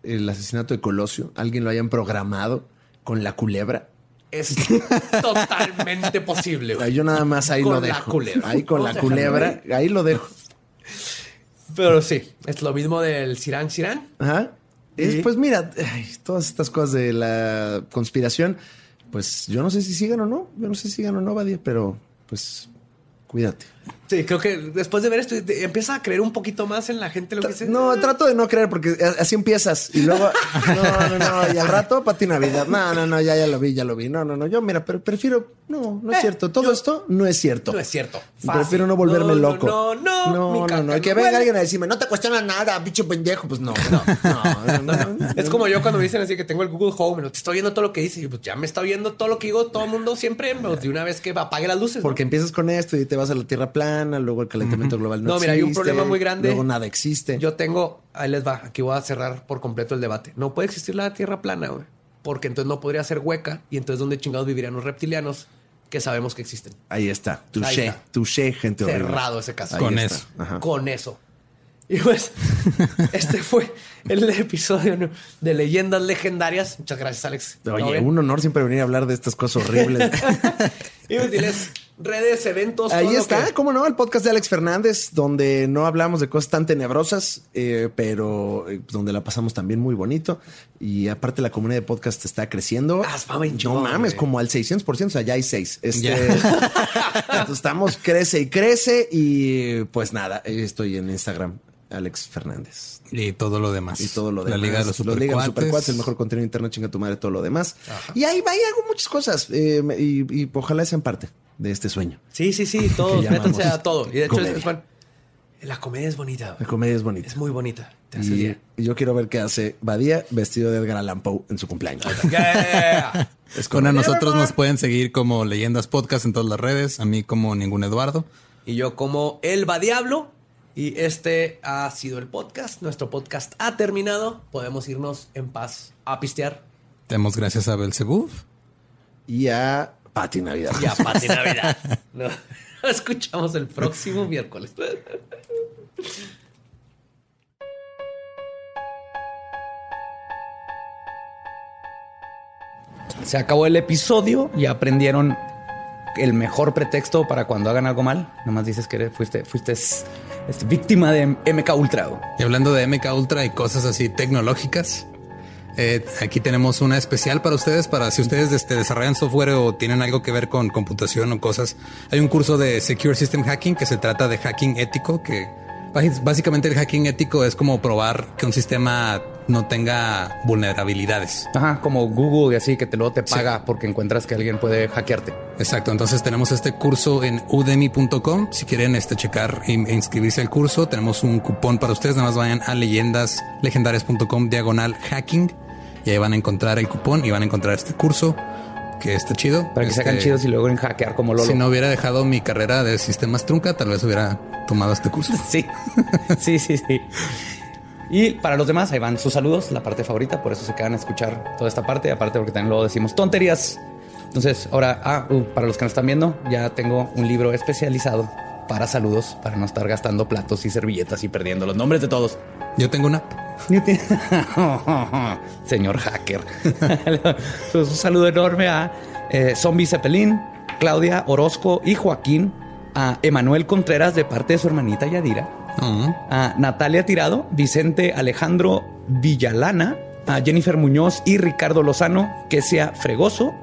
el asesinato de Colosio, alguien lo hayan programado con la culebra. Es totalmente posible. güey. Yo nada más ahí Con lo la dejo. culebra. Ahí con la culebra, ahí lo dejo. Pero sí, es lo mismo del Sirán Sirán. Ajá. Es, pues mira, ay, todas estas cosas de la conspiración, pues yo no sé si sigan o no. Yo no sé si sigan o no, Badía, pero pues cuídate. Sí, creo que después de ver esto, te- empieza a creer un poquito más en la gente lo que dice. No, trato de no creer porque así empiezas y luego no, no, no, y al rato Pati Navidad. No, no, no, ya ya lo vi, ya lo vi. No, no, no, yo mira, pero prefiero no, no es Eh, cierto. Todo yo- esto no es cierto. No es cierto. Prefiero no volverme No, no, loco. No, no, no, no, no. Y que venga alguien a decirme, no te cuestiona nada, bicho pendejo. Pues no, no, no, no. Es como yo cuando me dicen así que tengo el Google Home, no te estoy viendo todo lo que dice. Y pues ya me está viendo todo lo que digo todo el mundo siempre, de una vez que apague las luces. Porque empiezas con esto y te vas a la tierra plana, luego el calentamiento global no, No, mira, hay un existe, problema muy grande. Luego nada existe. Yo tengo, ahí les va, aquí voy a cerrar por completo el debate. No puede existir la Tierra plana, güey. Porque entonces no podría ser hueca y entonces ¿dónde chingados vivirían los reptilianos que sabemos que existen? Ahí está. Ahí Touché, está. touché, gente horrible. Cerrado ese caso. Ahí Con está. eso. Ajá. Con eso. Y pues, <laughs> este fue el episodio de Leyendas Legendarias. Muchas gracias, Alex. ¿Todo Oye, un honor siempre venir a hablar de estas cosas horribles. <laughs> Y pues, diles, redes, eventos. Ahí está, que- cómo no, el podcast de Alex Fernández, donde no hablamos de cosas tan tenebrosas, eh, pero eh, donde la pasamos también muy bonito. Y aparte la comunidad de podcast está creciendo. Ah, no mames, como al 600%, o sea, ya hay seis. Este, Ya. <laughs> entonces, estamos, crece y crece. Y pues nada, estoy en Instagram, Alex Fernández. Y todo lo demás. Y todo lo La demás. Liga de los Liga de los Supercuates. El mejor contenido de internet, chinga tu madre, todo lo demás. Y ahí, ahí hago muchas cosas. eh, y, y ojalá sean parte de este sueño. Sí, sí, sí, <laughs> todos, métanse a todo. Y de hecho, es, comedia. es bueno. La comedia es bonita. La comedia es bonita. Es muy bonita. Te hace Y, bien. y yo quiero ver qué hace Badía vestido de Edgar Allan Poe en su cumpleaños. Yeah. <laughs> Es Con a nosotros nos pueden seguir como Leyendas Podcast en todas las redes. A mí como ningún Eduardo. Y yo como Elba Diablo. Y este ha sido el podcast. Nuestro podcast ha terminado. Podemos irnos en paz a pistear. Demos gracias a Belzebub. Y a Pati Navidad. Y a Pati <laughs> Navidad. <laughs> Nos escuchamos el próximo miércoles. Se acabó el episodio y aprendieron el mejor pretexto para cuando hagan algo mal. Nomás dices que fuiste, fuiste es- es víctima de MK Ultra. Y hablando de MK Ultra y cosas así tecnológicas, eh, aquí tenemos una especial para ustedes, para si ustedes este, desarrollan software o tienen algo que ver con computación o cosas. Hay un curso de Secure System Hacking que se trata de hacking ético, que bás- básicamente el hacking ético es como probar que un sistema no tenga vulnerabilidades. Ajá, como Google y así, que te luego te paga porque encuentras que alguien puede hackearte. Exacto, entonces tenemos este curso en udemy.com. Si quieren este, checar e e inscribirse al curso, tenemos un cupón para ustedes. Nada más vayan a leyendaslegendarias.com diagonal hacking y ahí van a encontrar el cupón y van a encontrar este curso que está chido. Para que se hagan Este, chidos y logren hackear como Lolo. Si no hubiera dejado mi carrera de sistemas trunca, tal vez hubiera tomado este curso. <laughs> Sí, sí, sí, sí. Y para los demás, ahí van sus saludos, la parte favorita, por eso se quedan a escuchar toda esta parte, aparte porque también luego decimos tonterías. Entonces, ahora, ah, uh, para los que nos están viendo, ya tengo un libro especializado para saludos, para no estar gastando platos y servilletas y perdiendo los nombres de todos. Yo tengo una. <laughs> Señor hacker. <laughs> un saludo enorme a eh, Zombie Zeppelin, Claudia Orozco y Joaquín, a Emanuel Contreras de parte de su hermanita Yadira, Oh, a Natalia Tirado, Vicente Alejandro Villalana, a Jennifer Muñoz y Ricardo Lozano, que sea Fregoso,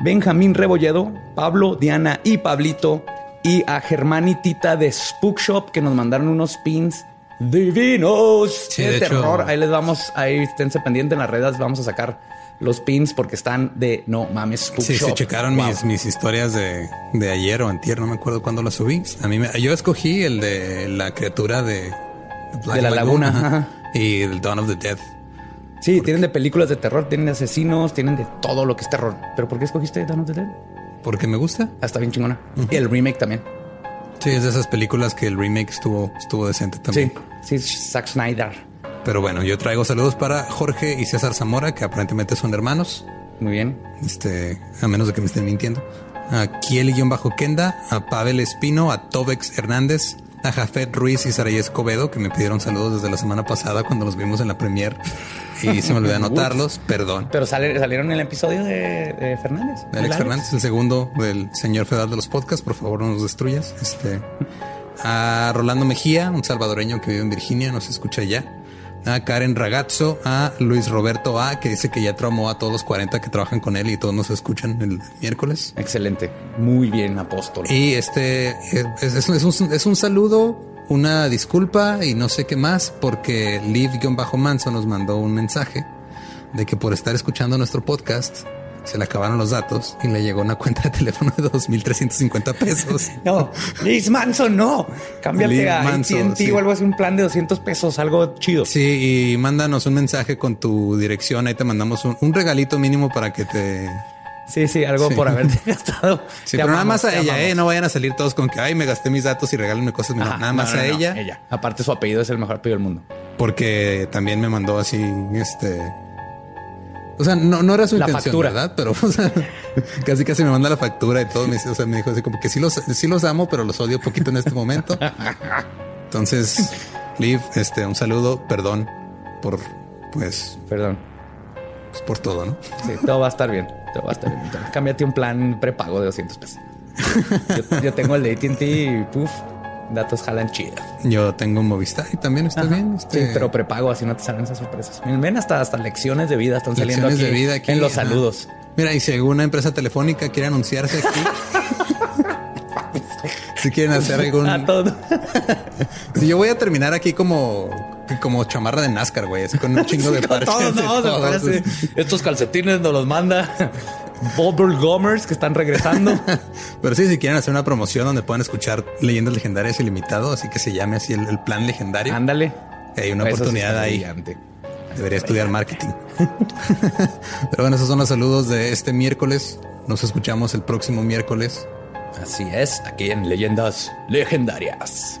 Benjamín Rebolledo, Pablo, Diana y Pablito, y a Germán y Tita de Spook Shop, que nos mandaron unos pins divinos Sí, de, hecho- terror. Ahí les vamos, ahí esténse pendientes en las redes, vamos a sacar los pins porque están de no mames Spook Sí, Shop. sí, checaron Wow. mis, mis historias de, de ayer o antier, no me acuerdo cuándo las subí. A mí me- yo escogí el de la criatura de Black De la laguna, ajá. y el Dawn of the Dead. Sí, tienen de películas de terror, tienen de asesinos, tienen de todo lo que es terror. ¿Pero por qué escogiste Dawn of the Dead? Porque me gusta. Ah, está bien chingona. Y el remake también. Sí, es de esas películas que el remake estuvo, estuvo decente también. Sí, sí, Zack Snyder. Pero bueno, yo traigo saludos para Jorge y César Zamora, que aparentemente son hermanos. Muy bien. Este, a menos de que me estén mintiendo. A Kiel-Kenda, a Pavel Espino, a Tobex Hernández, a Jafet Ruiz y Saray Escobedo, que me pidieron saludos desde la semana pasada cuando los vimos en la premier y se me olvidó <laughs> anotarlos. Perdón. Pero salieron en el episodio de, Fernández. Alex Fernández, el segundo del señor federal de los podcasts. Por favor, no nos destruyas. Este, a Rolando Mejía, un salvadoreño que vive en Virginia, nos escucha ya a Karen Ragazzo, a Luis Roberto A, que dice que ya traumó a todos los 40 que trabajan con él y todos nos escuchan el miércoles. Excelente. Muy bien, apóstol. Y este es, un, saludo, una disculpa y no sé qué más, porque Liv-Manso nos mandó un mensaje de que por estar escuchando nuestro podcast, se le acabaron los datos y le llegó una cuenta de teléfono de 2.350 pesos. <laughs> no, Liz Manson, no. Cámbiate a AT&T o algo así, un plan de 200 pesos, algo chido. Sí, y mándanos un mensaje con tu dirección. Ahí te mandamos un, regalito mínimo para que te... Sí, sí, algo por haberte <laughs> gastado. Sí, pero nada más a ella, ¿eh? No vayan a salir todos con que, ay, me gasté mis datos y regálenme cosas. nada más a ella. Ella. Aparte, su apellido es el mejor apellido del mundo. Porque también me mandó así, este o sea, no, no era su intención, ¿verdad? Pero <laughs> casi casi me manda la factura y todo. Me, o sea, me dijo así como que sí los, sí los amo, pero los odio poquito en este momento. Entonces, Liv, este, un saludo, perdón por, pues, perdón, pues por todo, ¿no? Sí, todo va a estar bien, todo va a estar bien. cámbiate un plan prepago de 200 pesos. Yo, yo tengo el de AT&T y puff, datos jalan chido. Yo tengo Movistar y también está bien. Este... Sí, pero prepago, así no te salen esas sorpresas. Ven hasta, hasta lecciones de vida están saliendo aquí, de vida aquí en los saludos. Mira, y si alguna empresa telefónica quiere anunciarse aquí, <laughs> si quieren hacer algún. A todo. <laughs> si yo voy a terminar aquí como como chamarra de NASCAR, güey, así con un <laughs> chingo de parches. Estos calcetines nos los manda Bubble Gomers que están regresando. <laughs> Pero sí, si quieren hacer una promoción donde puedan escuchar leyendas legendarias ilimitado, así que se llame así el, plan legendario. Ándale. Hay una oportunidad ahí. Debería estudiar marketing. <laughs> Pero bueno, esos son los saludos de este miércoles. Nos escuchamos el próximo miércoles. Así es, aquí en Leyendas Legendarias.